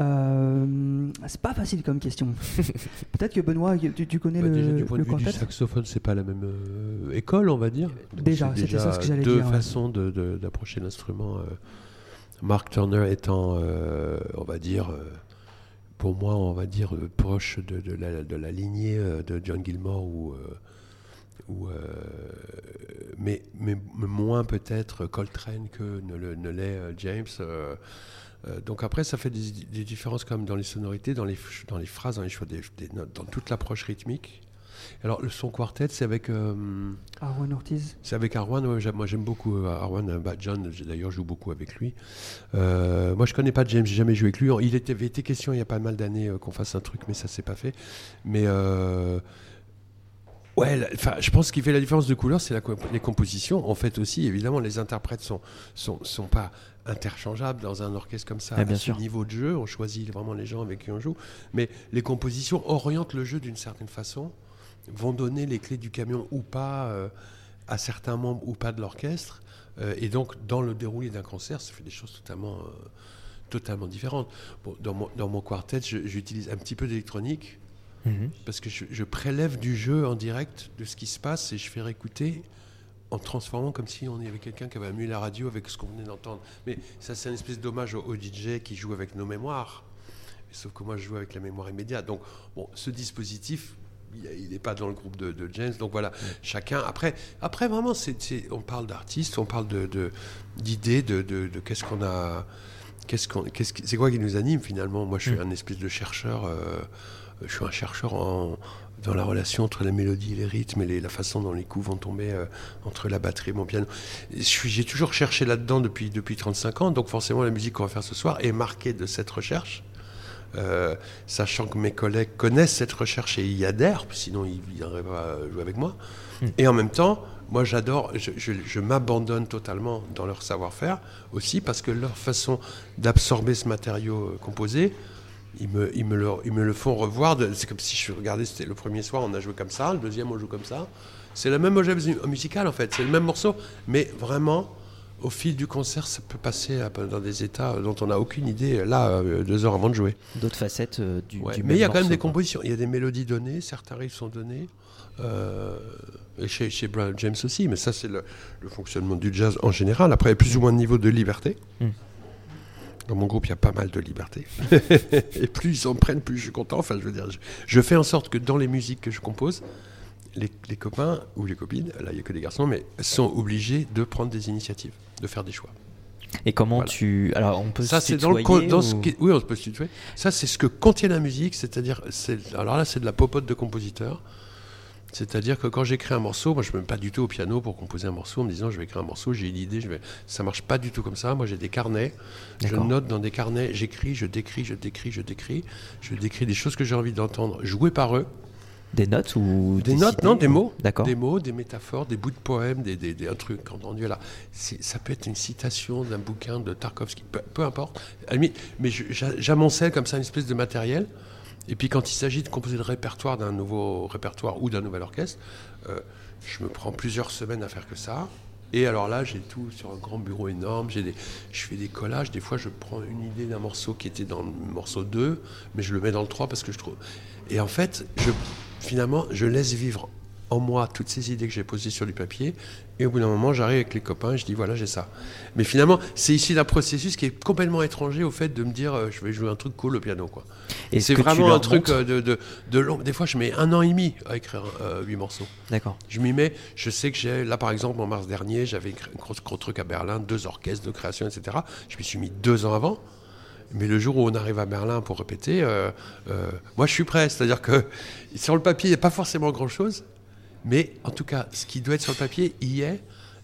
Euh, c'est pas facile comme question. Peut-être que Benoît, tu, tu connais Bah, le, déjà, du point le de vue du quartet saxophone, c'est pas la même euh, école, on va dire. Donc, Déjà, c'est c'était ça ce que j'allais deux dire, ouais. façons de- de- d'approcher l'instrument. euh, Mark Turner étant, euh, on va dire, pour moi, on va dire proche de, de la, de la lignée de John Gilmore ou. euh, ou, euh, mais, moins peut-être Coltrane que ne, le- ne l'est euh, James. euh, donc après, ça fait des, des différences comme dans les sonorités, dans les, ch- dans les phrases, dans les choix des, des notes, dans toute l'approche rythmique. Alors le son quartet, c'est avec, euh, Aaron Ortiz. c'est avec Arwan. ouais, moi j'aime beaucoup Arwan. bah, John, d'ailleurs, joue beaucoup avec lui. Euh, moi je connais pas James, j'ai jamais joué avec lui. Il était, avait été question il y a pas mal d'années euh, qu'on fasse un truc, mais ça s'est pas fait. Mais Ouais, enfin, je pense qu'il fait la différence de couleur, c'est les compositions. En fait aussi, évidemment, les interprètes sont sont, sont pas interchangeables dans un orchestre comme ça. Ouais, bien à ce niveau de jeu, on choisit vraiment les gens avec qui on joue, mais les compositions orientent le jeu d'une certaine façon, vont donner les clés du camion ou pas euh, à certains membres ou pas de l'orchestre, Euh, et donc dans le déroulé d'un concert, ça fait des choses totalement euh, totalement différentes. Bon, dans mon dans mon quartet, j'utilise un petit peu d'électronique Mhm. parce que je, je prélève du jeu en direct de ce qui se passe et je fais réécouter en transformant comme si on y avait quelqu'un qui avait mis la radio avec ce qu'on venait d'entendre. Mais ça, c'est une espèce d'hommage au, au DJ qui joue avec nos mémoires. Sauf que moi, je joue avec la mémoire immédiate. Donc, bon, ce dispositif, il n'est pas dans le groupe de, de James. Donc voilà, chacun. Après, après vraiment, c'est, on parle d'artistes, on parle de, de- d'idées, de, de- de qu'est-ce qu'on a. Qu'est-ce qu'on, qu'est-ce c'est quoi qui nous anime finalement? Moi, je suis un espèce de chercheur. euh, je suis un chercheur en, dans la relation entre la mélodie et les rythmes et les- la façon dont les coups vont tomber euh, entre la batterie et mon piano. J'ai toujours cherché là-dedans depuis, depuis 35 ans, donc forcément la musique qu'on va faire ce soir est marquée de cette recherche. Euh, sachant que mes collègues connaissent cette recherche et y adhèrent, sinon ils ne viendraient pas jouer avec moi. Et en même temps, moi j'adore, je, je- je m'abandonne totalement dans leur savoir-faire aussi parce que leur façon d'absorber ce matériau euh, composé, ils me, ils, me le, ils me le font revoir. C'est comme si je regardais, c'était le premier soir, on a joué comme ça, le deuxième on joue comme ça. C'est le même objet mu- musical en fait, c'est le même morceau, mais vraiment, au fil du concert, ça peut passer dans des états dont on n'a aucune idée là, euh, deux heures avant de jouer. D'autres facettes euh, du, Ouais, du mais il y a quand même des compositions, il y a des mélodies données, certains riffs sont donnés. euh, et chez, chez Brian James aussi, mais ça c'est le, le fonctionnement du jazz en général. Après, il y a plus ou moins de niveau de liberté. Hmm. Dans mon groupe, il y a pas mal de liberté. et plus ils en prennent, plus je suis content. Enfin, je veux dire, je, je fais en sorte que dans les musiques que je compose, les, les copains ou les copines, là il n'y a que des garçons, mais sont obligés de prendre des initiatives, de faire des choix. Et comment Voilà. tu. Alors, on peut Ça, se c'est dans le tutoyer dans ce qui- Oui, on peut se tutoyer. Ça, c'est ce que contient la musique, c'est-à-dire, c'est- alors là, c'est de la popote de compositeur. C'est-à-dire que quand j'écris un morceau, moi, je ne me mets pas du tout au piano pour composer un morceau en me disant, je vais écrire un morceau, j'ai une idée, je vais. Ça marche pas du tout comme ça. Moi, j'ai des carnets. Je note dans des carnets, j'écris, je décris, je décris, je décris. Je décris des choses que j'ai envie d'entendre jouées par eux. Des notes ou Des notes, cités non, des mots. D'accord. Des mots, des métaphores, des bouts de poèmes, des, des, des- un truc entendu là. Ça peut être une citation d'un bouquin de Tarkovsky, peu, peu importe. Mais j'amoncelle comme ça une espèce de matériel. Et puis quand il s'agit de composer le répertoire d'un nouveau répertoire ou d'un nouvel orchestre, euh, je me prends plusieurs semaines à faire que ça. Et alors là, j'ai tout sur un grand bureau énorme. Des, je fais des collages. Des fois, je prends une idée d'un morceau qui était dans le morceau 2, mais je le mets dans le 3 parce que je trouve. Et en fait, finalement, je laisse vivre en moi toutes ces idées que j'ai posées sur du papier. Et au bout d'un moment, j'arrive avec les copains et je dis voilà, j'ai ça. Mais finalement, c'est ici d'un processus qui est complètement étranger au fait de me dire euh, je vais jouer un truc cool au piano. quoi. Et c'est vraiment un truc euh, de, de, de long. Des fois, je mets un an et demi à écrire euh, huit morceaux. D'accord. Je m'y mets. Je sais que j'ai, là par exemple, en mars dernier, j'avais écrit un gros, gros truc à Berlin, deux orchestres de création, etc. Je m'y suis mis deux ans avant. Mais le jour où on arrive à Berlin pour répéter, euh, euh, moi je suis prêt. C'est-à-dire que sur le papier, il n'y a pas forcément grand-chose. Mais en tout cas, ce qui doit être sur le papier, y est.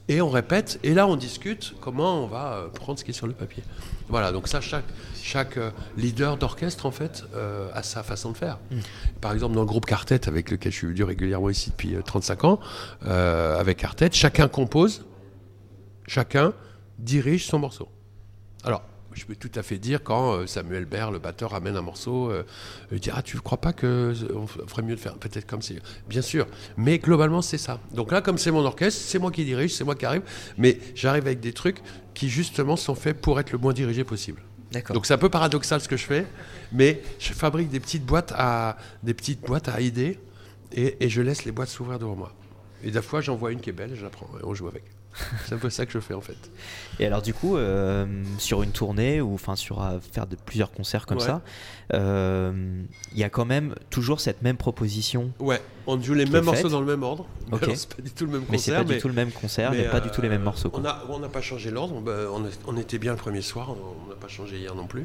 Et on répète. Et là, on discute comment on va euh, prendre ce qui est sur le papier. Voilà, donc ça, chaque, chaque euh, leader d'orchestre, en fait, euh, a sa façon de faire. Par exemple, dans le groupe Quartet, avec lequel je suis venu régulièrement ici depuis euh, 35 ans, euh, avec Quartet, chacun compose, chacun dirige son morceau. Alors, je peux tout à fait dire quand euh, Samuel Baird, le batteur, amène un morceau, euh, il dit Ah, tu ne crois pas que on ferait mieux de faire peut-être comme c'est. Bien sûr, mais globalement, c'est ça. Donc là, comme c'est mon orchestre, c'est moi qui dirige, c'est moi qui arrive, mais j'arrive avec des trucs qui justement sont faits pour être le moins dirigé possible. D'accord. Donc c'est un peu paradoxal ce que je fais, mais je fabrique des petites boîtes à, des petites boîtes à idées et, et je laisse les boîtes s'ouvrir devant moi. Et des fois, j'en vois une qui est belle, je la prends et on joue avec. C'est un peu ça que je fais en fait. Et alors du coup, euh, sur une tournée ou enfin sur à faire de plusieurs concerts comme Ouais. ça, euh, il y a quand même toujours cette même proposition, Ouais, on joue les mêmes morceaux dans le même ordre. Ok. Alors, c'est pas du tout le même mais c'est concert. pas du tout le même concert, il n'y a pas du tout les mêmes euh, morceaux. On quoi. a- on n'a pas changé l'ordre. bah, on, a- on était bien le premier soir. On n'a pas changé hier non plus.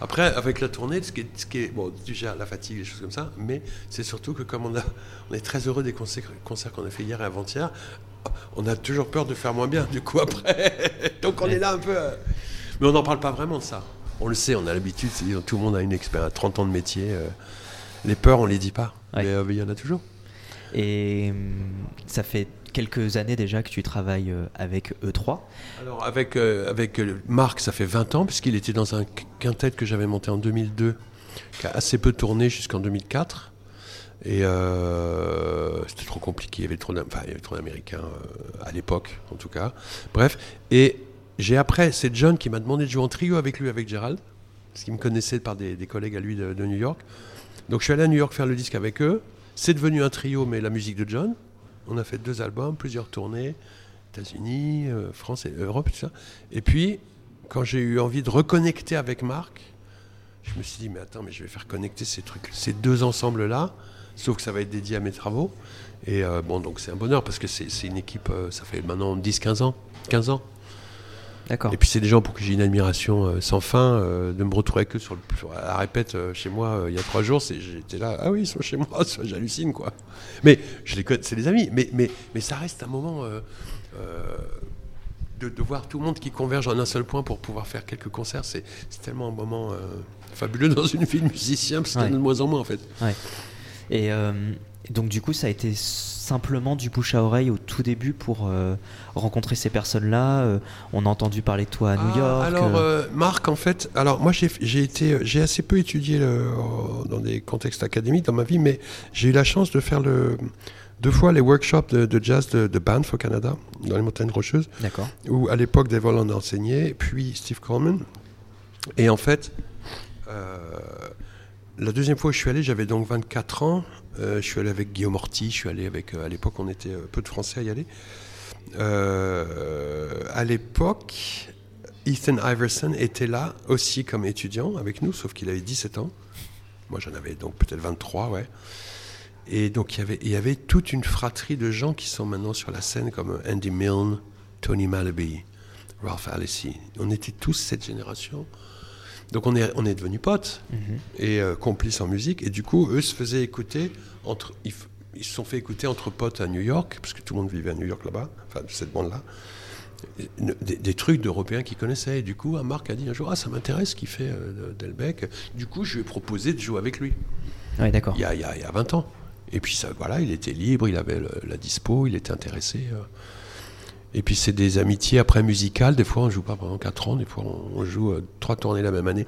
Après, avec la tournée, ce qui est, ce qui est- bon, déjà la fatigue, des choses comme ça, mais c'est surtout que comme on a, on est très heureux des concerts, concerts qu'on a fait hier et avant-hier. On a toujours peur de faire moins bien, du coup, après. Donc on est là un peu. euh, Mais on n'en parle pas vraiment de ça. On le sait, on a l'habitude, tout le monde a une expérience, 30 ans de métier. euh, les peurs, on les dit pas. Ouais. Mais euh, il y en a toujours. Et hum, ça fait quelques années déjà que tu travailles euh, avec E3. Alors avec, euh, avec euh, Marc, ça fait 20 ans, puisqu'il était dans un quintet que j'avais monté en 2002, qui a assez peu tourné jusqu'en 2004. Et euh, c'était trop compliqué, il y avait trop d'Américains euh, à l'époque, en tout cas. Bref, et j'ai après, c'est John qui m'a demandé de jouer en trio avec lui, avec Gérald, parce qu'il me connaissait par des, collègues à lui de, de New York. Donc je suis allé à New York faire le disque avec eux. C'est devenu un trio, mais la musique de John. On a fait deux albums, plusieurs tournées, États-Unis, euh, France et Europe, tout ça. Et puis, quand j'ai eu envie de reconnecter avec Marc, je me suis dit, mais attends, mais je vais faire connecter ces trucs, ces deux ensembles-là, sauf que ça va être dédié à mes travaux. Et euh, bon, donc c'est un bonheur parce que c'est une équipe, euh, ça fait maintenant 10-15 ans. 15 ans. D'accord. Et puis c'est des gens pour qui j'ai une admiration euh, sans fin. de me retrouver avec eux sur, le, sur la répète chez moi il y a trois jours, j'étais là, ah oui, ils sont chez moi, j'hallucine quoi. Mais je les connais, c'est des amis, mais, mais, mais ça reste un moment de, de voir tout le monde qui converge en un seul point pour pouvoir faire quelques concerts. C'est tellement un moment fabuleux dans une vie de musicien, parce qu'il y en a de moins en moins en fait. Et euh, donc du coup, ça a été simplement du bouche à oreille au tout début pour euh, rencontrer ces personnes-là. euh, on a entendu parler de toi à New Ah, York. Alors, euh, Marc, en fait, alors moi j'ai j'ai été, j'ai assez peu étudié le- dans des contextes académiques dans ma vie, mais j'ai eu la chance de faire le, deux fois les workshops de, de jazz de, de Banff au Canada, dans les montagnes rocheuses, D'accord. où à l'époque Dave Holland enseignait, puis Steve Coleman. Et en fait, euh, la deuxième fois où je suis allé, j'avais donc 24 ans. Euh, je suis allé avec Guillaume Orti, je suis allé avec. euh, à l'époque, on était euh, peu de Français à y aller. À l'époque, Ethan Iverson était là aussi comme étudiant avec nous, sauf qu'il avait 17 ans. Moi, j'en avais donc peut-être 23, ouais. Et donc, il y, avait, il y avait toute une fratrie de gens qui sont maintenant sur la scène, comme Andy Milne, Tony Malaby, Ralph Alessi. On était tous cette génération. Donc, on est, on est devenus potes Mhm. et euh, complices en musique. Et du coup, eux se faisaient écouter entre. Ils, se sont fait écouter entre potes à New York, parce que tout le monde vivait à New York là-bas, enfin, de cette bande-là. Des, des trucs d'Européens qui connaissaient. Et du coup, un Marc a dit un jour Ah, ça m'intéresse ce qu'il fait euh, Delbecq. Du coup, je lui ai proposé de jouer avec lui Ouais, d'accord. il y, a, il y a- il y a 20 ans. Et puis ça, voilà, il était libre, il avait le- la dispo, il était intéressé. euh. Et puis c'est des amitiés après musicales. Des fois on joue pas pendant 4 ans, des fois on, joue euh, trois tournées la même année.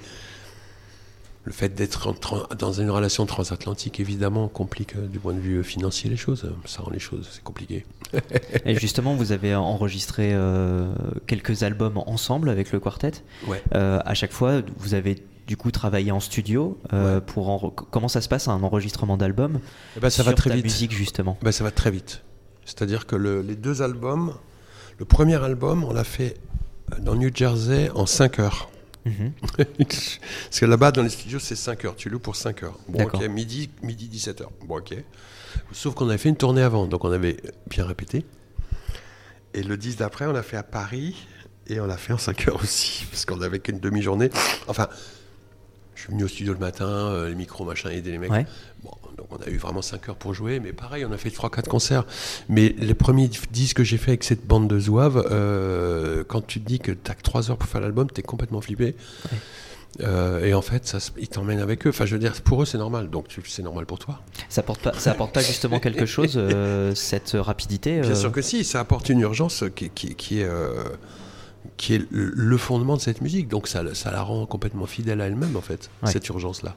Le fait d'être dans une relation transatlantique, évidemment, complique euh, du point de vue financier les choses. Ça rend les choses, c'est compliqué. Et justement, vous avez enregistré euh, quelques albums ensemble avec le quartet. Ouais. Euh, à chaque fois, vous avez du coup travaillé en studio euh, Ouais. pour en- comment ça se passe un enregistrement d'album Eh ben, ça va sur très ta vite. musique justement? Ben, ça va très vite. C'est-à-dire que le- les deux albums, le premier album, on l'a fait dans New Jersey en 5 heures. Mhm. Parce que là-bas, dans les studios, c'est 5 heures. Tu loues pour 5 heures. Bon, ok, midi, midi 17 heures. Bon, ok. Sauf qu'on avait fait une tournée avant, donc on avait bien répété. Et le 10 d'après, on l'a fait à Paris, et on l'a fait en 5 heures aussi, parce qu'on avait qu'une demi-journée. Enfin, je suis venu au studio le matin, euh, les micros, machin, aider les mecs. Ouais. Bon, on a eu vraiment 5 heures pour jouer, mais pareil, on a fait 3-4 concerts. Mais les premiers disques que j'ai fait avec cette bande de zouaves, euh, quand tu te dis que t'as que 3 heures pour faire l'album, t'es complètement flippé. Euh, et en fait, ça, ils t'emmènent avec eux. Enfin, je veux dire, pour eux, c'est normal. Donc, c'est normal pour toi. Ça apporte pas, ça apporte pas justement quelque chose euh, cette rapidité. Bien sûr que si, ça apporte une urgence qui, qui- qui est, qui est le- le fondement de cette musique. Donc, ça, ça la rend complètement fidèle à elle-même, en fait, Ouais. cette urgence-là.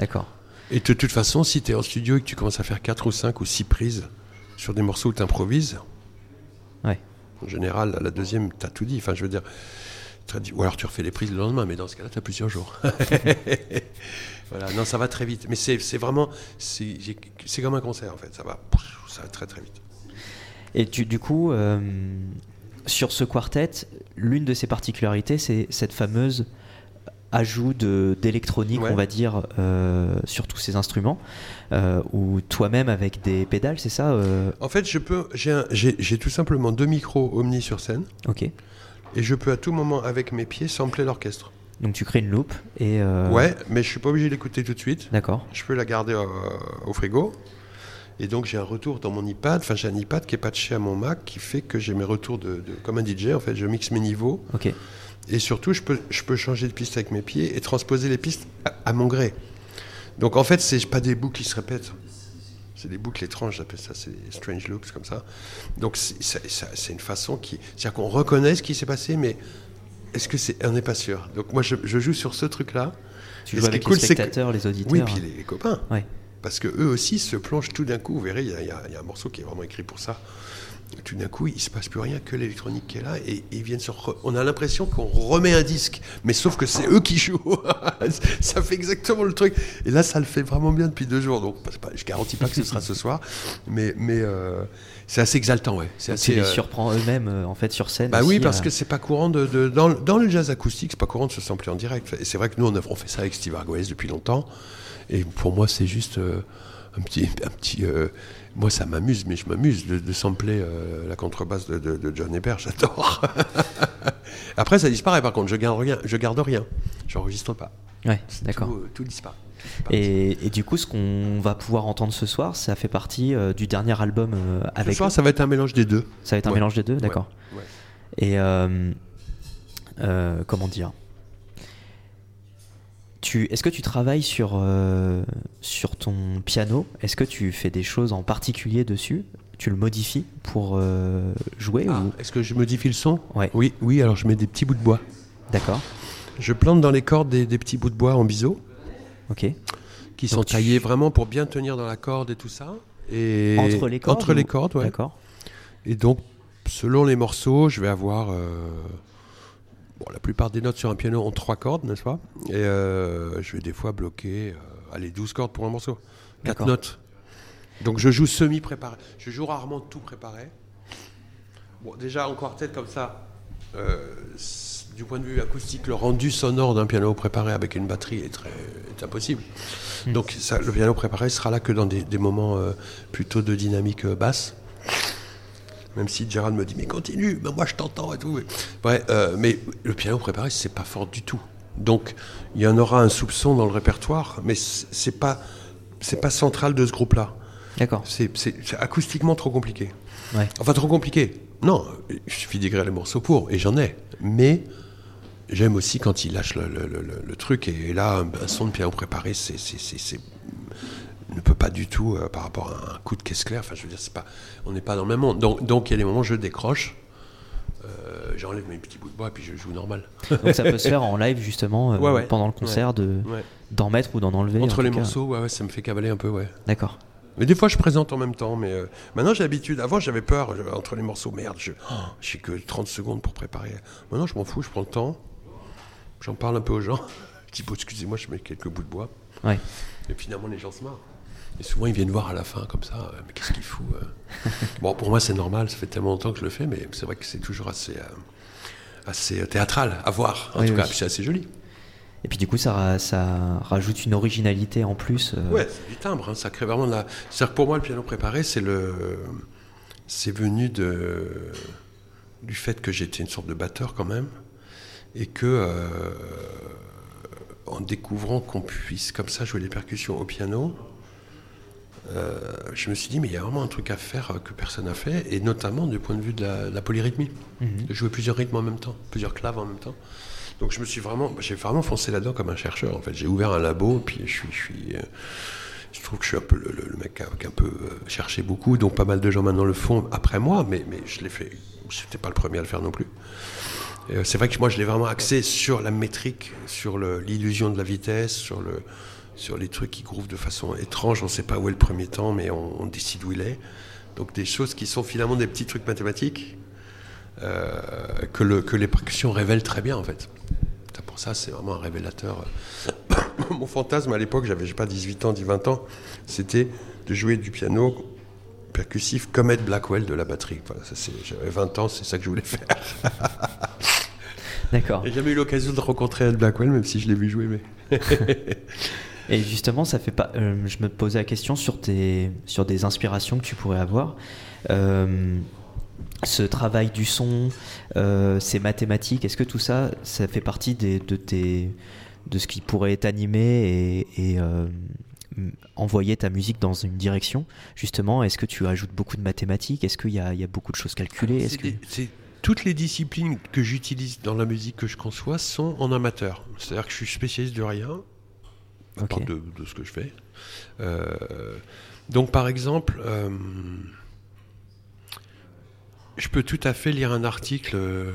D'accord. Et de toute façon, si tu es en studio et que tu commences à faire 4 ou 5 ou 6 prises sur des morceaux où tu improvises, Ouais. en général, à la deuxième, tu as tout dit. Enfin, je veux dire, dit- ou alors tu refais les prises le lendemain, mais dans ce cas-là, tu as plusieurs jours. voilà, non, ça va très vite. Mais c'est vraiment, c'est comme un concert en fait, ça va, ça va très très vite. Et tu- du coup, euh, sur ce quartet, l'une de ses particularités, c'est cette fameuse ajout d'électronique, Ouais. on va dire, euh, sur tous ces instruments, euh, ou toi-même avec des pédales, c'est ça euh, En fait, je peux, j'ai tout simplement deux micros Omni sur scène, Ok. et je peux à tout moment avec mes pieds sampler l'orchestre. Donc tu crées une loupe et. Ouais, mais je suis pas obligé de l'écouter tout de suite. D'accord. Je peux la garder au frigo. Et donc j'ai un retour dans mon iPad, enfin j'ai un iPad qui est patché à mon Mac qui fait que j'ai mes retours de, de- comme un DJ en fait, je mixe mes niveaux Ok. Et surtout je peux, je peux changer de piste avec mes pieds et transposer les pistes à, à mon gré. Donc en fait c'est pas des boucles qui se répètent, C'est des boucles étranges, j'appelle ça, c'est des strange loops comme ça. Donc c'est une façon qui, c'est-à-dire qu'on reconnaît ce qui s'est passé, mais est-ce que c'est, on n'est pas sûr. Donc moi je, je joue sur ce truc-là. Tu Et joues ce avec cool, les que- spectateurs, les auditeurs. Oui, puis les, les copains. Ouais. Parce que eux aussi se plongent tout d'un coup. Vous verrez, y, y il y a un morceau qui est vraiment écrit pour ça. Tout d'un coup, il se passe plus rien que l'électronique qui est là et, et ils viennent se re- On a l'impression qu'on remet un disque, mais sauf que c'est eux qui jouent. ça fait exactement le truc. Et là, ça le fait vraiment bien depuis deux jours. Donc, pas- je garantis pas que ce sera ce soir, mais, mais euh, c'est assez exaltant, ouais. C'est assez. tu les euh, surprends eux-mêmes euh, en fait sur scène. bah oui, parce que c'est pas courant de, de- dans, le- dans le jazz acoustique, c'est pas courant de se sampler en direct. Et c'est vrai que nous, on, a- on fait ça avec Steve Argoes depuis longtemps. Et pour moi, c'est juste un petit, un petit. Moi, ça m'amuse, mais je m'amuse de, de sampler euh, la contrebasse de, de- de John Ebert. J'adore. Après, ça disparaît. Par contre, je garde rien. Je garde rien. J'enregistre pas. Ouais, d'accord. Tout, tout disparaît. Et, et du coup, ce qu'on va pouvoir entendre ce soir, ça fait partie euh, du dernier album euh, Ce avec. soir, ça va être un mélange des deux. Ça va être un mélange des deux, d'accord. Ouais. Et comment dire? Tu, Est-ce que tu travailles sur, euh, sur ton piano? Est-ce que tu fais des choses en particulier dessus? Tu le modifies pour euh, jouer Ah, ou... Est-ce que je modifie le son? Ouais. Oui, oui. Alors, je mets des petits bouts de bois. D'accord, Je plante dans les cordes des, des petits bouts de bois en biseau. ok. qui Donc sont tu- taillés vraiment pour bien tenir dans la corde et tout ça. Et Entre les cordes Entre ou- les cordes, ouais. D'accord. Et donc, selon les morceaux, je vais avoir. euh, bon, la plupart des notes sur un piano ont trois cordes, n'est-ce pas? Et euh, je vais des fois bloquer. euh, allez, 12 cordes pour un morceau. Quatre notes. Donc, je joue semi-préparé. Je joue rarement tout préparé. Bon, déjà, en quartet comme ça. euh, du point de vue acoustique, le rendu sonore d'un piano préparé avec une batterie est, très, est impossible. Hmm. Donc ça, le piano préparé sera là que dans des, des moments plutôt de dynamique basse. Même si Gérald me dit mais continue, mais moi je t'entends et tout. Ouais, euh, mais le piano préparé c'est pas fort du tout. Donc il y en aura un soupçon dans le répertoire, mais c'est pas c'est pas central de ce groupe-là. D'accord. C'est acoustiquement trop compliqué. Ouais. Enfin, trop compliqué. Non, il suffit d'écrire les morceaux pour, et j'en ai. Mais j'aime aussi quand il lâche le, le- le- le- truc, et là, un, son de piano préparé, c'est, c'est- c'est- c'est- ne peut pas du tout, euh, par rapport à un coup de caisse claire, enfin, je veux dire, c'est pas, on n'est pas dans le même monde. Donc, donc, il y a des moments où je décroche, euh, j'enlève mes petits bouts de bois, et puis je joue normal. Donc ça peut se faire en live justement euh, Ouais, ouais. pendant le concert de d'en mettre ou d'en enlever. en Entre les morceaux, ouais, ça me fait cavaler un peu, ouais. D'accord. Mais des fois, je présente en même temps. Mais euh, maintenant, j'ai l'habitude. Avant, j'avais peur je- entre les morceaux. Merde, je oh, j'ai que 30 secondes pour préparer. Maintenant, je m'en fous. Je prends le temps. J'en parle un peu aux gens. Je dis, bon, excusez-moi, je mets quelques bouts de bois. Ouais. Et finalement, les gens se marrent. Et souvent, ils viennent voir à la fin, comme ça. euh, mais qu'est-ce qu'il fout euh Bon, pour moi, c'est normal. Ça fait tellement longtemps que je le fais. Mais c'est vrai que c'est toujours assez, euh, assez théâtral à voir. En Oui, tout oui. cas, Puis c'est assez joli. Et puis du coup, ça, ça rajoute une originalité en plus. Ouais, c'est du timbre, hein, ça crée vraiment de la. C'est-à-dire que pour moi, le piano préparé, c'est le. C'est venu de du fait que j'étais une sorte de batteur quand même, et que euh, en découvrant qu'on puisse comme ça jouer les percussions au piano, euh, je me suis dit mais il y a vraiment un truc à faire euh, que personne n'a fait, et notamment du point de vue de la, de la polyrythmie, Mhm. de jouer plusieurs rythmes en même temps, plusieurs claves en même temps. Donc je me suis vraiment, j'ai vraiment foncé là-dedans comme un chercheur. En fait, j'ai ouvert un labo, puis je suis, je suis, euh, je trouve que je suis un peu le, mec qui a, un peu cherché beaucoup, donc pas mal de gens maintenant le font après moi, mais, mais je l'ai fait. J'étais pas le premier à le faire non plus. C'est vrai que moi je l'ai vraiment axé sur la métrique, sur l'illusion de la vitesse, sur le, sur les trucs qui grouvent de façon étrange. On ne sait pas où est le premier temps, mais on, on décide où il est. Donc des choses qui sont finalement des petits trucs mathématiques euh, que, le, que les percussions révèlent très bien en fait. Pour ça, c'est vraiment un révélateur. Mon fantasme à l'époque, j'avais pas 18 ans, 10, 20 ans, c'était de jouer du piano percussif comme Ed Blackwell de la batterie. Voilà, j'avais 20 ans, c'est ça que je voulais faire. D'accord. J'ai jamais eu l'occasion de rencontrer Ed Blackwell, même si je l'ai vu jouer. Mais... Et justement, ça fait pas. euh, je me posais la question sur tes, sur des inspirations que tu pourrais avoir. Euh, ce travail du son, euh, ces mathématiques, est-ce que tout ça, ça fait partie des, de tes, de ce qui pourrait t'animer et, et, envoyer ta musique dans une direction? Justement, est-ce que tu ajoutes beaucoup de mathématiques? Est-ce qu'il y a, il y a beaucoup de choses calculées? Que... c'est- toutes les disciplines que j'utilise dans la musique que je conçois sont en amateur. C'est-à-dire que je suis spécialiste de rien, à Ok. part de, de ce que je fais. Euh, Donc par exemple, euh, je peux tout à fait lire un article. euh,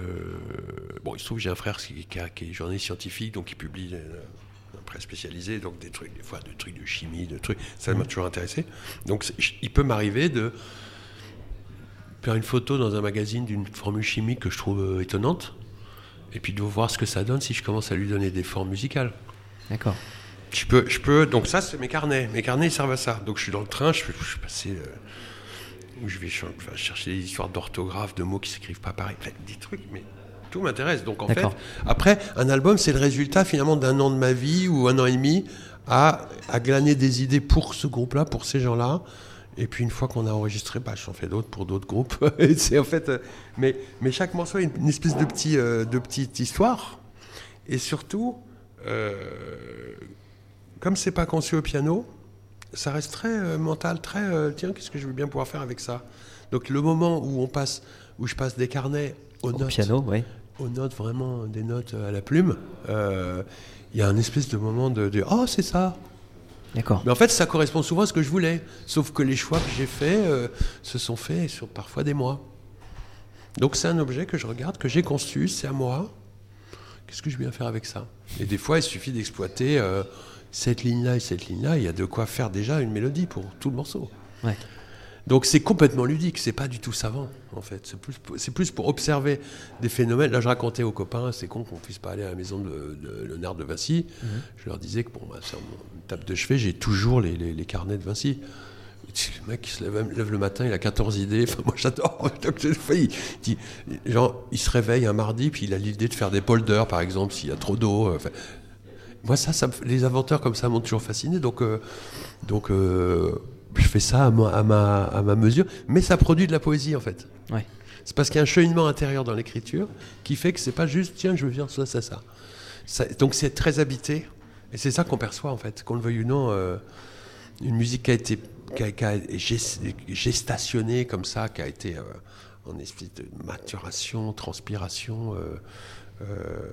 bon, il se trouve que j'ai un frère qui, qui a- qui est journaliste scientifique, donc il publie un presse spécialisé, donc des trucs, des fois, des trucs de chimie, de trucs. Ça m'a toujours intéressé. Donc il peut m'arriver de faire une photo dans un magazine d'une formule chimique que je trouve étonnante, et puis de voir ce que ça donne si je commence à lui donner des formes musicales. D'accord. Je peux, je peux, donc ça c'est mes carnets. Mes carnets ils servent à ça. Donc je suis dans le train, je, je suis passé, euh, je vais ch- chercher des histoires d'orthographe, de mots qui s'écrivent pas pareil, des trucs, mais tout m'intéresse. Donc en fait, après un album c'est le résultat finalement d'un an de ma vie ou un an et demi à, à glaner des idées pour ce groupe-là, pour ces gens-là. Et puis une fois qu'on a enregistré, bah, j'en fais d'autres pour d'autres groupes. C'est en fait, euh, mais, mais chaque morceau a une, une espèce de petit, euh, de petite histoire. Et surtout, euh, comme c'est pas conçu au piano, ça reste très euh, mental, très euh, tiens, qu'est-ce que je veux bien pouvoir faire avec ça? Donc le moment où on passe, où je passe des carnets aux Au notes, piano, ouais. aux notes vraiment des notes à la plume, euh, il y a un espèce de moment de, de oh c'est ça. D'accord. Mais en fait, ça correspond souvent à ce que je voulais. Sauf que les choix que j'ai faits euh, se sont faits sur parfois des mois. Donc c'est un objet que je regarde, que j'ai conçu, c'est à moi. Qu'est-ce que je viens faire avec ça? Et des fois, il suffit d'exploiter euh, cette ligne-là et cette ligne-là. Il y a de quoi faire déjà une mélodie pour tout le morceau. Ouais. Donc c'est complètement ludique, c'est pas du tout savant en fait. C'est plus, c'est plus pour observer des phénomènes. Là, je racontais aux copains, c'est con qu'on puisse pas aller à la maison de, de Léonard de Vinci. Je leur disais que bon, bah, sur mon table de chevet, j'ai toujours les, les- les carnets de Vinci. Le mec, il se lève, lève le matin, il a 14 idées. Enfin, moi, j'adore. Il, dit- genre, il se réveille un mardi, puis il a l'idée de faire des polders, par exemple, s'il y a trop d'eau. Enfin, moi, ça, les inventeurs comme ça m'ont toujours fasciné. Donc, euh, donc euh, je fais ça à ma, à, ma, à ma mesure. Mais ça produit de la poésie, en fait. Ouais. C'est parce qu'il y a un cheminement intérieur dans l'écriture qui fait que c'est pas juste, tiens, je veux dire ça, ça, ça. Ça- donc, c'est très habité. Et c'est ça qu'on perçoit, en fait. Qu'on le veuille ou non, euh, une musique qui a été qui a, qui a gest- gestationnée comme ça, qui a été en espèce de maturation, transpiration. Euh,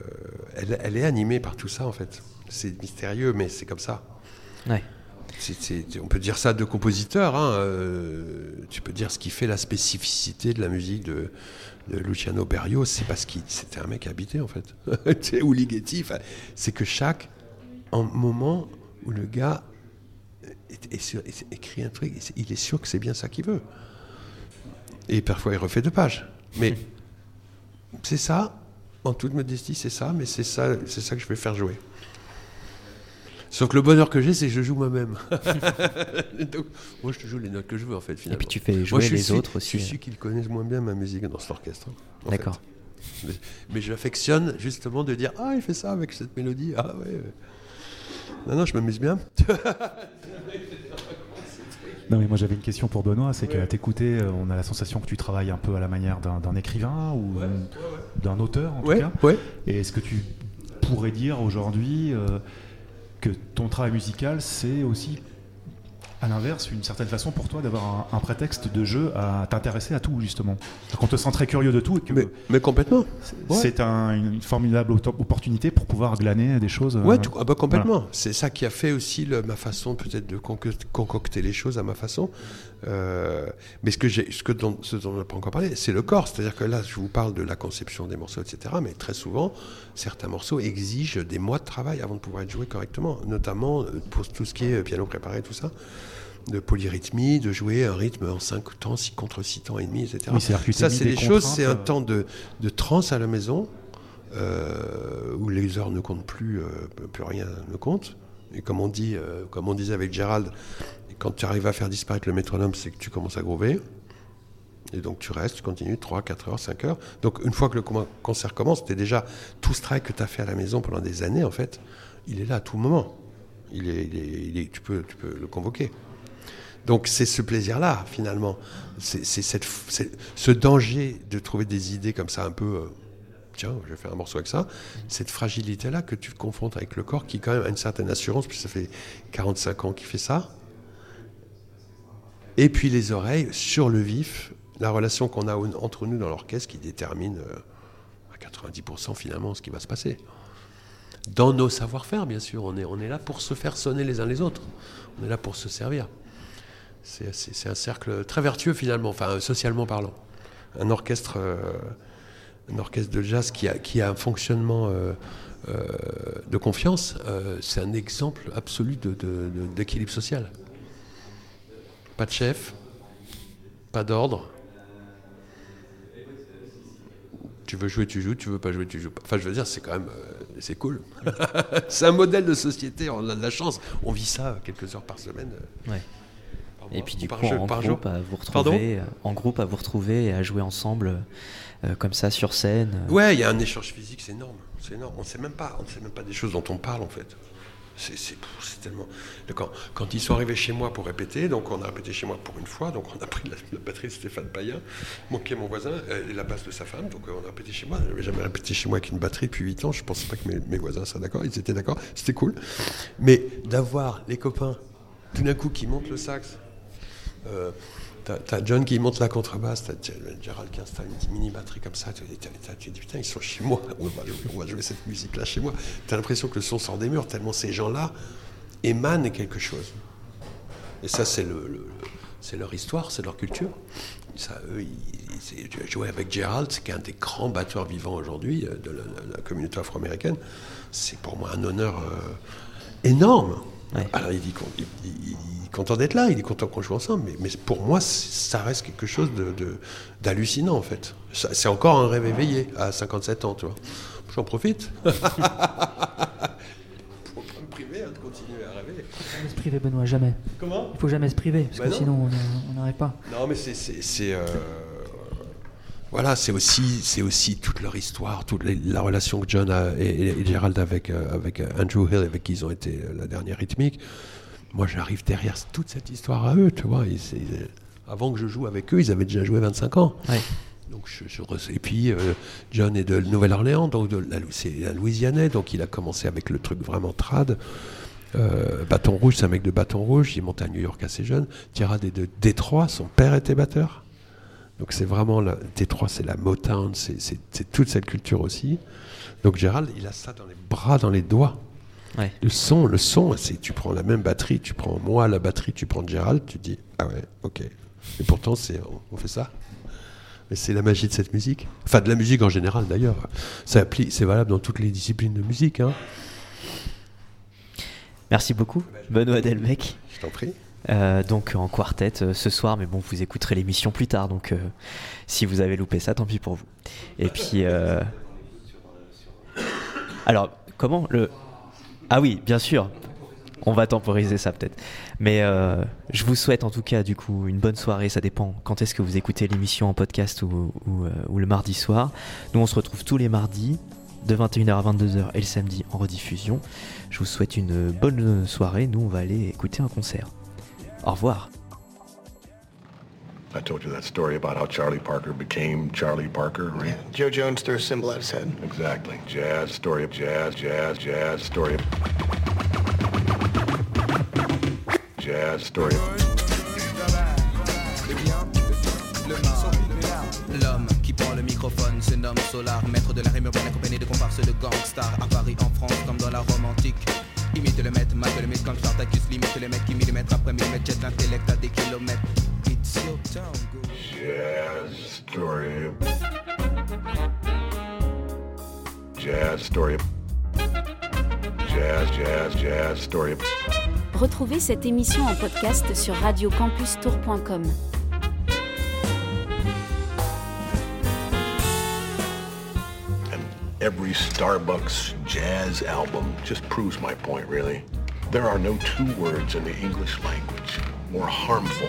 elle, elle est animée par tout ça, en fait. C'est mystérieux, mais c'est comme ça. Ouais. On peut dire ça de compositeurs. hein, euh, tu peux dire ce qui fait la spécificité de la musique de, de Luciano Berio, c'est parce qu'il c'était un mec habité en fait. Ou Ligeti. C'est que chaque en moment où le gars est- sur- écrit un truc, il est sûr que c'est bien ça qu'il veut. Et parfois il refait deux pages. Mais c'est ça, en toute modestie, c'est ça, mais c'est ça, c'est ça que je vais faire jouer. Sauf que le bonheur que j'ai, c'est que je joue moi-même. Donc, moi, je te joue les notes que je veux, en fait, Et finalement. puis tu fais jouer les autres Je suis aussi. celui qui connaissent moins bien ma musique dans cet orchestre. fait. D'accord. Mais, mais j'affectionne justement de dire Ah, il fait ça avec cette mélodie. Ah, ouais. Non, non, je m'amuse bien. Non, mais moi j'avais une question pour Benoît, c'est qu'à t'écouter, euh, on a la sensation que tu travailles un peu à la manière d'un écrivain ou d'un auteur en tout cas. Et est-ce que tu pourrais dire aujourd'hui euh, que ton travail musical, c'est aussi, à l'inverse, une certaine façon pour toi d'avoir un, un prétexte de jeu à t'intéresser à tout, justement Qu'on te sent très curieux de tout et que Mais, mais complètement. ouais. c'est un- une formidable opportunité pour pouvoir glaner des choses. euh, Ouais, tout- ah bah, complètement. C'est ça qui a fait aussi le- ma façon peut-être de conco- concocter les choses à ma façon. Euh, mais ce que ce que dont, ce dont on n'a pas encore parlé, c'est le corps. C'est-à-dire que là, je vous parle de la conception des morceaux, etc. Mais très souvent, certains morceaux exigent des mois de travail avant de pouvoir être joués correctement. Notamment euh, pour tout ce qui est piano préparé, tout ça. De polyrythmie, de jouer un rythme en 5 temps, 6 contre 6 temps et demi, etc. Oui, ça, c'est des des choses, c'est un euh, temps de, de transe à la maison euh, où les heures ne comptent plus, euh, plus rien ne compte. Et comme on dit, euh, comme on disait avec Gérald, quand tu arrives à faire disparaître le métronome, c'est que tu commences à groover. Et donc tu restes, tu continues 3, 4 heures, 5 heures. Donc une fois que le concert commence, tu déjà tout ce travail que tu as fait à la maison pendant des années, en fait, il est là à tout moment. Il est, tu, peux, tu peux le convoquer. Donc c'est ce plaisir-là, finalement. C'est cette ce danger de trouver des idées comme ça un peu... euh, tiens, je vais faire un morceau avec ça. Cette fragilité-là que tu te confrontes avec le corps qui quand même a une certaine assurance, puis ça fait 45 ans qu'il fait ça. Et puis les oreilles, sur le vif, la relation qu'on a entre nous dans l'orchestre qui détermine euh, à 90% finalement ce qui va se passer. Dans nos savoir-faire, bien sûr, on est, on est là pour se faire sonner les uns les autres. On est là pour se servir. C'est un cercle très vertueux finalement, enfin socialement parlant. Un orchestre, euh, orchestre de jazz qui a, qui a un fonctionnement euh, euh, de confiance, c'est un exemple absolu de- de- d'équilibre social. Pas de chef, pas d'ordre. Tu veux jouer, tu joues, tu veux pas jouer, tu joues pas. Enfin, je veux dire, c'est quand même, euh, c'est cool. c'est un modèle de société, on a de la chance. On vit ça quelques heures par semaine. euh, Ouais. par Et puis du par coup, jeu- en par groupe, jour. à vous retrouver, euh, en groupe à vous retrouver et à jouer ensemble euh, comme ça sur scène. euh. Ouais, il y a un échange physique, c'est énorme. C'est énorme. On sait même pas, on sait même pas des choses dont on parle en fait. C'est tellement. Quand, quand ils sont arrivés chez moi pour répéter, donc on a répété chez moi pour une fois, donc on a pris la, la batterie de Stéphane Payen, mon, qui est mon voisin, euh, et la basse de sa femme, donc euh, on a répété chez moi. Je n'avais jamais répété chez moi avec une batterie depuis 8 ans, je pensais pas que mes, mes voisins seraient d'accord, ils étaient d'accord, c'était cool. Mais d'avoir les copains, tout d'un coup, qui montent le sax, euh, T'as John qui monte la contrebasse, t'as Ger- Gérald qui installe une mini batterie comme ça. Tu dis putain, ils sont chez moi. On va, jouer- on va jouer cette musique-là chez moi. T'as l'impression que le son sort des murs tellement ces gens-là émanent quelque chose. Et ça, c'est le, le- le- c'est leur histoire, c'est leur culture. Ça, eux, ils- joué avec Gerald, qui est un des grands batteurs vivants aujourd'hui euh, de la, la- la communauté afro-américaine. C'est pour moi un honneur euh, énorme. Ouais. Alors il dit il, il- content d'être là, il est content qu'on joue ensemble, mais, mais pour moi, ça reste quelque chose de- de- d'hallucinant en fait. C'est encore un rêve éveillé à 57 ans, tu vois. J'en profite. Pour pas me priver hein, de continuer à rêver. Jamais se priver, Benoît, jamais. Comment? Il faut jamais se priver, parce Bah que non. sinon on- n'arrive pas. Non, mais c'est. euh, Voilà, c'est aussi, c'est aussi toute leur histoire, toute les- la relation que John a, et, et- Gerald avec, euh, avec euh, Andrew Hill, avec qui ils ont été la dernière rythmique. Moi, j'arrive derrière toute cette histoire à eux, tu vois. Ils- c'est- avant que je joue avec eux, ils avaient déjà joué 25 ans. Ouais. Donc je, je re- et puis euh, John est de Nouvelle-Orléans, donc c'est un Louisianais, donc il a commencé avec le truc vraiment trad. Euh, Bâton Rouge, c'est un mec de Bâton Rouge, il est monté à New York assez jeune. Tirad est de Détroit, son père était batteur. Donc c'est vraiment la, Détroit, c'est la Motown, c'est toute cette culture aussi. Donc Gérald, il a ça dans les bras, dans les doigts. Ouais. Le son, le son, c'est tu prends la même batterie, tu prends moi la batterie, tu prends Gérald, tu dis ah ouais, ok. Et pourtant c'est on, fait ça. Mais c'est la magie de cette musique. Enfin de la musique en général d'ailleurs. Ça applique, c'est valable dans toutes les disciplines de musique. Hein. Merci beaucoup, Benoît Delmec. Je t'en prie. Euh, donc en quartet euh, ce soir, mais bon, vous écouterez l'émission plus tard, donc euh, si vous avez loupé ça, tant pis pour vous. Et puis, alors, comment le Ah oui, bien sûr, on va temporiser ça peut-être. Mais euh, je vous souhaite en tout cas du coup une bonne soirée. Ça dépend quand est-ce que vous écoutez l'émission en podcast ou, ou, euh, ou le mardi soir. Nous, on se retrouve tous les mardis de 21h à 22h et le samedi en rediffusion. Je vous souhaite une bonne soirée. Nous, on va aller écouter un concert. Au revoir. I told you that story about how Charlie Parker became Charlie Parker, right? Joe Jones threw a cymbal at his head. Exactly. Jazz, story of jazz, jazz, jazz, story of... Jazz, story of... L'homme qui prend le microphone se nomme Solar, maître de la rime urbaine accompagné de comparses de gangsters. À Paris, en France, comme dans la Rome antique. Imite le maître, mate le mythe comme Spartacus, limite le mec qui millimètre après millimètre, jette l'intellect à des kilomètres. Jazz, story. Jazz, story. Jazz, jazz, jazz, story. Retrouvez cette émission en podcast sur radiocampustour.com. And every Starbucks jazz album just proves my point, really. There are no two words in the English language more harmful